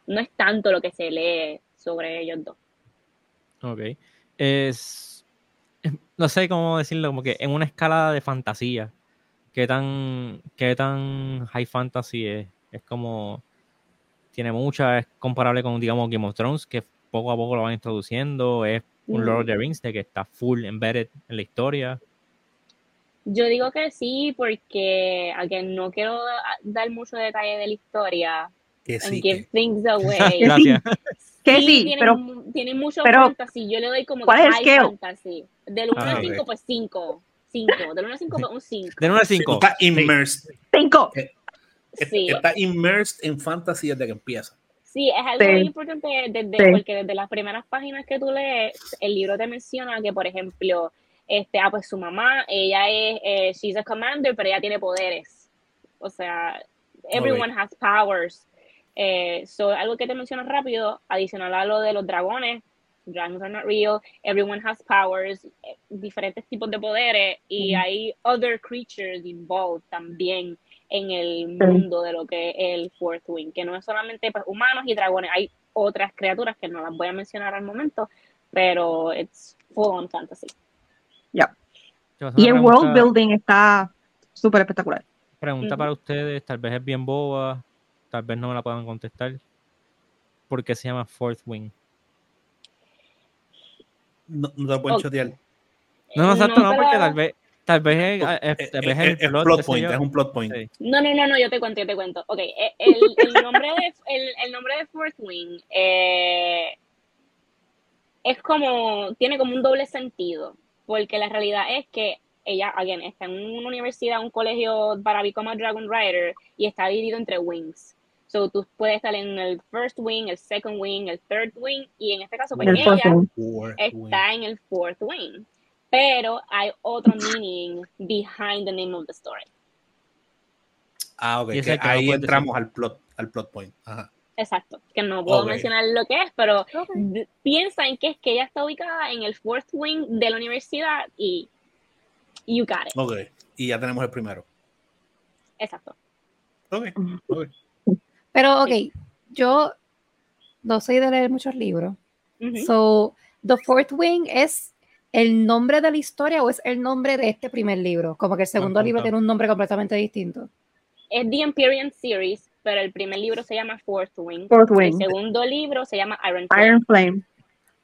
no es tanto lo que se lee sobre ellos dos. Ok. Es. No sé cómo decirlo, como que en una escala de fantasía. ¿Qué tan, qué tan high fantasy es? Es como. Tiene mucha, es comparable con, digamos, Game of Thrones, que poco a poco lo van introduciendo. Es un Lord of the Rings de que está full embedded en la historia. Yo digo que sí, porque again, no quiero da- dar mucho detalle de la historia Que and give que- things [laughs] away. Gracias. [laughs] Que sí, tienen, pero mu- tienen mucho pero, fantasy. Yo le doy como ¿cuál que es scale? fantasy. Del 1 Ah, al ok. 5, pues 5. 5. Del 1 al 5, pues un 5. De 1 a Tú 5. estás immersed, cinco. Sí, estás immersed en fantasy desde que empieza. Sí, es algo Sí. muy importante desde, Sí. porque desde las primeras páginas que tú lees, el libro te menciona que, por ejemplo, este, ah, pues su mamá, ella es, eh, she's a commander, pero ella tiene poderes. O sea, everyone has powers. Eh, so, algo que te menciona rápido, adicional a lo de los dragones, dragons are not real, everyone has powers, eh, diferentes tipos de poderes, y hay other creatures involved también en el mundo de lo que es el Fourth Wing, que no es solamente pues, humanos y dragones, hay otras criaturas que no las voy a mencionar al momento, pero it's full on fantasy. Y el world building está súper espectacular. Pregunta para ustedes, tal vez es bien boba, tal vez no me la puedan contestar. ¿Por qué se llama Fourth Wing? No, no te pueden chotear. No, no, exacto, no, porque tal vez, tal vez es, es- Es, tal vez es- el es plot, plot qué sé point, yo. es un plot point. Sí. No, no, no, no, yo te cuento, yo te cuento. Ok, eh, el, el nombre, de, el, el nombre de Fourth Wing eh, es como, tiene como un doble sentido, porque la realidad es que ella, again, está en una universidad, un colegio para become a Dragon Rider y está dividido entre wings. So tú puedes estar en el first wing, el second wing, el third wing, y en este caso, pues El ella wing. Está en el fourth wing. Pero hay otro meaning behind the name of the story. Ah, ok. Que no ahí entramos al plot, al plot point. Ajá. Exacto, que no puedo mencionar lo que es, pero piensa en que es que ella está ubicada en el fourth wing de la universidad y you got it. Ok. Y ya tenemos el primero. Exacto. Ok, ok. Pero, ok, yo no soy de leer muchos libros. So, The Fourth Wing es el nombre de la historia o es el nombre de este primer libro? Como que el segundo libro tiene un nombre completamente distinto. Es The Empyrean Series, pero el primer libro se llama Fourth Wing. Fourth El Wing. segundo libro se llama Iron Flame. Iron Flame.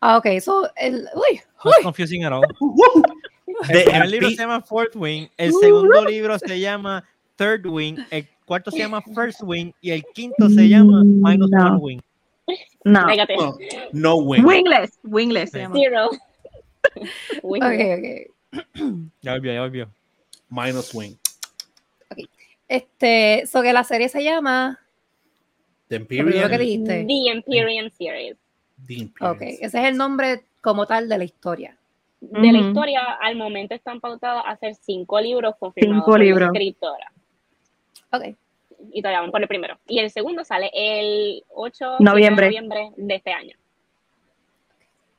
Ah, ok, so, el, uy, No es confusing at all. El primer libro se llama Fourth Wing, el segundo libro se llama Third Wing, el cuarto se llama [laughs] First Wing y el quinto se llama Minus No. One Wing. No. No, no wing. Wingless. Wingless se Sí. llama. Zero. [laughs] Wing. ok, ok. Ya volvió, ya volvió. Minus wing. Este, so que la serie se llama, The que dijiste. The Empyrean Series. The. Ok, ese es el nombre como tal de la historia. De la historia, al momento están pautados a hacer cinco libros confirmados Cinco por la libros. escritora. Ok, Y todavía vamos por el primero. Y el segundo sale el 8 Noviembre. de noviembre de este año.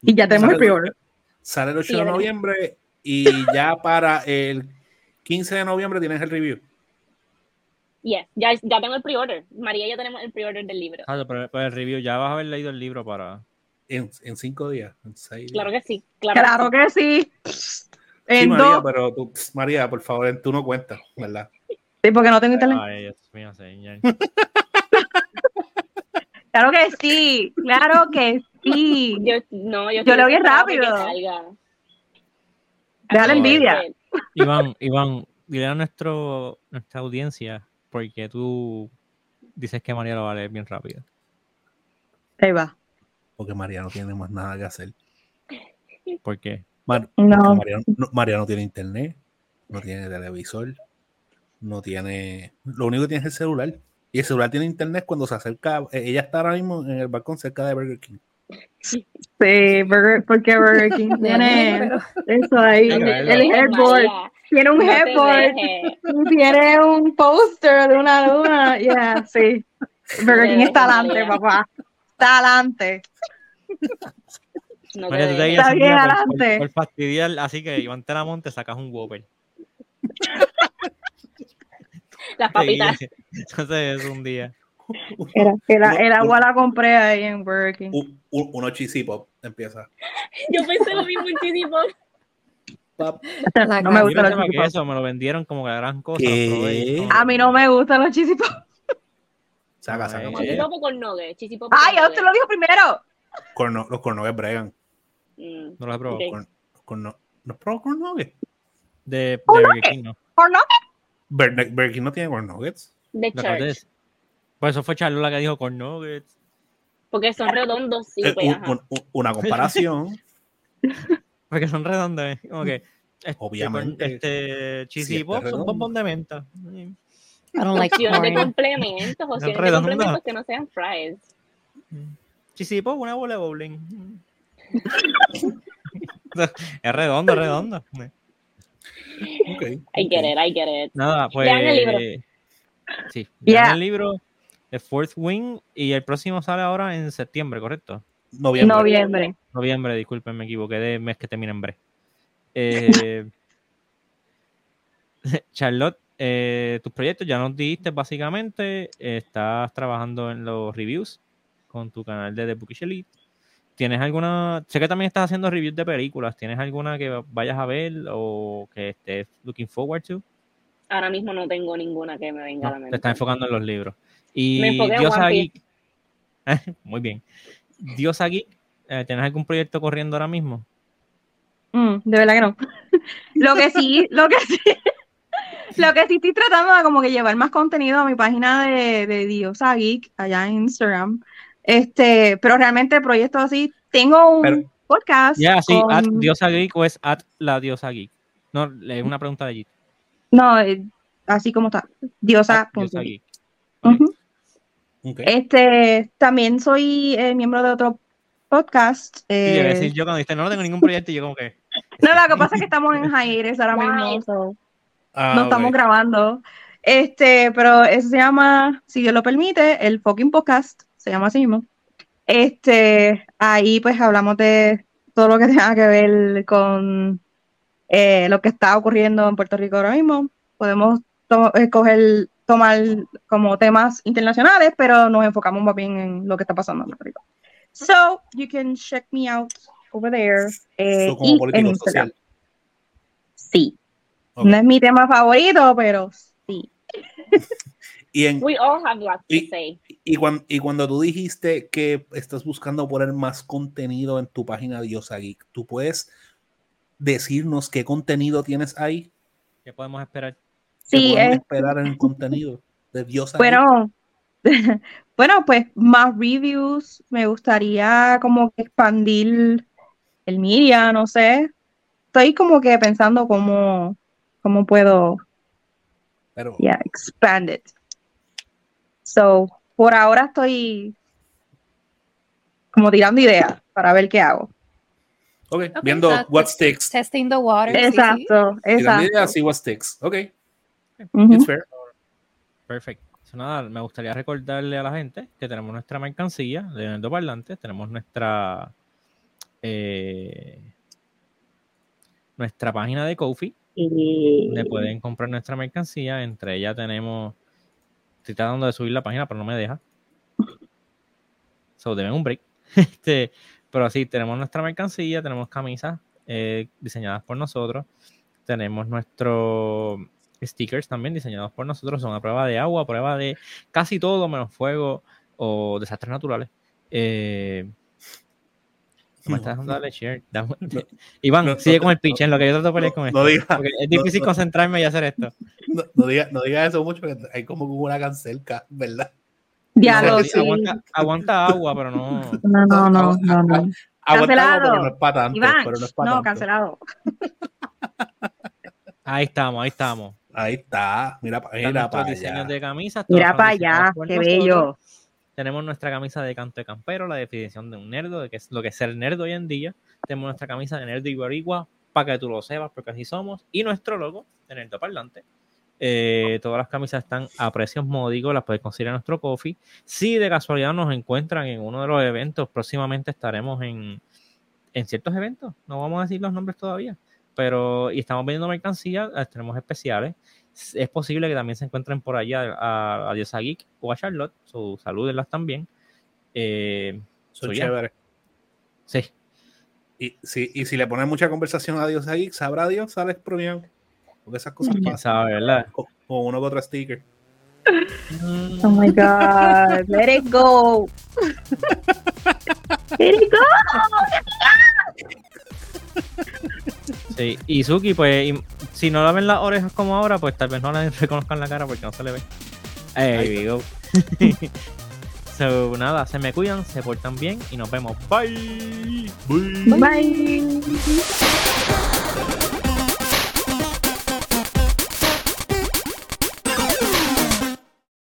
Y ya tenemos el Sale- pre-order. Sale el 8 Sí, de ¿verdad? noviembre y ya para el 15 de noviembre tienes el review. Yes, ya, ya tengo el pre-order. María y yo tenemos el pre-order del libro. Ah, pero, pero el review, ya vas a haber leído el libro para. En, en cinco días, en seis Claro días. que sí. Claro, Claro que sí. Sí, En María, dos. pero tú, María, por favor, tú no cuentas, ¿verdad? Sí, porque no tengo internet. Ay, Dios mío, señor. [laughs] Claro que sí. Claro que sí. Yo, no, yo, Yo lo vi rápido. Deja la envidia. Iván, Iván, dile a nuestro, nuestra audiencia porque tú dices que María lo va a leer bien rápido. Ahí va. Porque María no tiene más nada que hacer. ¿Por qué? Mar- No. porque María, no, María no tiene internet, no tiene televisor, no tiene. Lo único que tiene es el celular. Y el celular tiene internet cuando se acerca. eh, Ella está ahora mismo en el balcón cerca de Burger King. Sí, Burger, porque Burger King [laughs] tiene eso ahí. El headboard. Tiene un te headboard. Tiene un póster de una luna. Yeah, sí. Burger King está adelante, papá. Está adelante. No te María, tú te dejes. guías Está bien por- adelante. por, por fastidiar, así que Iván te la monte, sacas un Whopper. [laughs] Las papitas. [laughs] Entonces es un día. Era, el agua la compré ahí en Burger King. Un- un- uno cheesy pop empieza. [laughs] Yo pensé lo mismo muchísimo. Pap, La No me no los cheesy pop. eso, me lo vendieron como que gran cosa. A mí no me gustan los cheesy pop. Saca, saca, Ay. Con yo te lo digo primero. Corno- los cornogues bregan. Mm, No lo he probado. ok. Corn- corno- ¿No has probado cornogues? De, de Burger King, ¿no? ¿O no? Burger King no tiene ¿Lo acabas de church. Por eso fue Charlo la que dijo con nuggets. Porque son redondos, sí, Eh, pues, un- un- un- una comparación. [laughs] Porque son redondos. ¿eh? Que. Este, Obviamente. Este cheesy pop son bombón de menta. I don't like Opciones de corn. complementos, opciones de complementos que no sean fries. Cheesy pop, una bola de bowling. [laughs] es redondo, es redondo. I get it, I get it. Nada, pues. Lean el libro. Sí, lean Yeah. el libro de Fourth Wing y el próximo sale ahora en septiembre, ¿correcto? Noviembre. Noviembre. Noviembre, disculpen, me equivoqué de mes que termina en bre. [laughs] Eh, [laughs] Charlotte, eh, tus proyectos ya nos dijiste básicamente, eh, estás trabajando en los reviews con tu canal de The Bookish Elite. ¿Tienes alguna, sé que también estás haciendo reviews de películas, ¿tienes alguna que vayas a ver o que estés looking forward to? Ahora mismo no tengo ninguna que me venga a la No, mente. te estás enfocando en los libros. Y Me enfoqué Diosa One Geek, [laughs] muy bien. Diosa Geek, eh, ¿tienes algún proyecto corriendo ahora mismo? Mm, de verdad que no. [laughs] Lo que sí, lo que sí, [laughs] lo que sí estoy tratando de como que llevar más contenido a mi página de, de Diosa Geek allá en Instagram. Este, pero realmente proyectos así, tengo un Pero- podcast. Ya, sí, con- at Diosa Geek o es at la Diosa Geek. No, es una pregunta de allí. No, eh, así como está. Diosa. Diosa Geek. Este, también soy eh, miembro de otro podcast. Sí, eh, decir yo cuando dijiste, no, no tengo ningún proyecto, y yo como que, [laughs] no, lo que pasa es que estamos en Jaires ahora mismo. So, Ah, no estamos grabando. Este, pero eso se llama, si Dios lo permite, el fucking podcast, se llama así mismo. Este, ahí pues hablamos de todo lo que [laughs] tenga que ver con eh, lo que está ocurriendo en Puerto Rico ahora mismo. Podemos to- escoger tomar como temas internacionales, pero nos enfocamos más bien en lo que está pasando en Puerto Rico. So, you can check me out over there. eh, So, y en Instagram. social. Sí. No es mi tema favorito, pero sí. [laughs] Y, en, We all have lots to Y- say. y, cuan- y cuando tú dijiste que estás buscando poner más contenido en tu página de Diosa Geek, ¿tú puedes decirnos qué contenido tienes ahí? ¿Qué podemos esperar? ¿Qué Sí, podemos eh, esperar en el contenido de Geek? Bueno, [laughs] bueno, pues más reviews. Me gustaría como que expandir el media, no sé. Estoy como que pensando cómo, cómo puedo, Pero, yeah, expand it. So, por ahora estoy como tirando ideas para ver qué hago. ok, viendo what sticks. Testing the water. sí, sí. Exacto, Tirando exacto. ideas, see what sticks. Ok, it's fair. Perfecto. So, nada, me gustaría recordarle a la gente que tenemos nuestra mercancía de Nerdo Parlante, tenemos nuestra eh, nuestra página de Kofi, Y- donde pueden comprar nuestra mercancía. Entre ellas tenemos. Estoy tratando de subir la página, pero no me deja. So, deben un break. [laughs] Este, pero sí, tenemos nuestra mercancía, tenemos camisas eh, diseñadas por nosotros. Tenemos nuestros stickers también diseñados por nosotros. Son a prueba de agua, a prueba de casi todo menos fuego o desastres naturales. Eh, ¿cómo No, estás dejando no. darle share? Dame- Iván, no, sigue no, con el pitch en lo que yo trato de pelear con no esto. diga- porque es difícil concentrarme y hacer esto. No, no digas no diga eso mucho, que hay como una cancelca, ¿verdad? [laughs] Diablo, No, sí. aguanta, aguanta agua, pero [laughs] no. No, no, no, no, no. Aguanta pero no es para tanto. Iván, pero no es para no, tanto. cancelado. [laughs] Ahí estamos, ahí estamos. Ahí está, mira, mira para allá. de camisas. todos Mira para allá, qué nosotros. Tenemos nuestra camisa de canto de campero, la definición de un nerdo, de que es lo que es ser nerdo hoy en día. Tenemos nuestra camisa de nerdo y para que tú lo sepas, porque así somos. Y nuestro logo de nerdo parlante. Eh, todas las camisas están a precios módicos, las puedes conseguir en nuestro coffee. Si de casualidad nos encuentran en uno de los eventos, próximamente estaremos en, en ciertos eventos. No vamos a decir los nombres todavía, pero y estamos vendiendo mercancía, eh, tenemos especiales. Es posible que también se encuentren por allá a, a Diosa Geek o a Charlotte, so, salúdenlas también. Eh, Son so, ya. chéveres. sí, Y si, y si le pones mucha conversación a Dios ahí, sabrá Dios, sales premiado. Porque esas cosas quién pasan. sabe, ¿verdad? Con, con uno que otro sticker. [laughs] Oh my God, let it go. [laughs] Let it go. [laughs] Sí, y Suki, pues, y- si no la ven las orejas como ahora, pues tal vez no la [laughs] reconozcan la cara porque no se le ve. Ahí go. [laughs] so, nada, se me cuidan, se portan bien y nos vemos. Bye. Bye. Bye.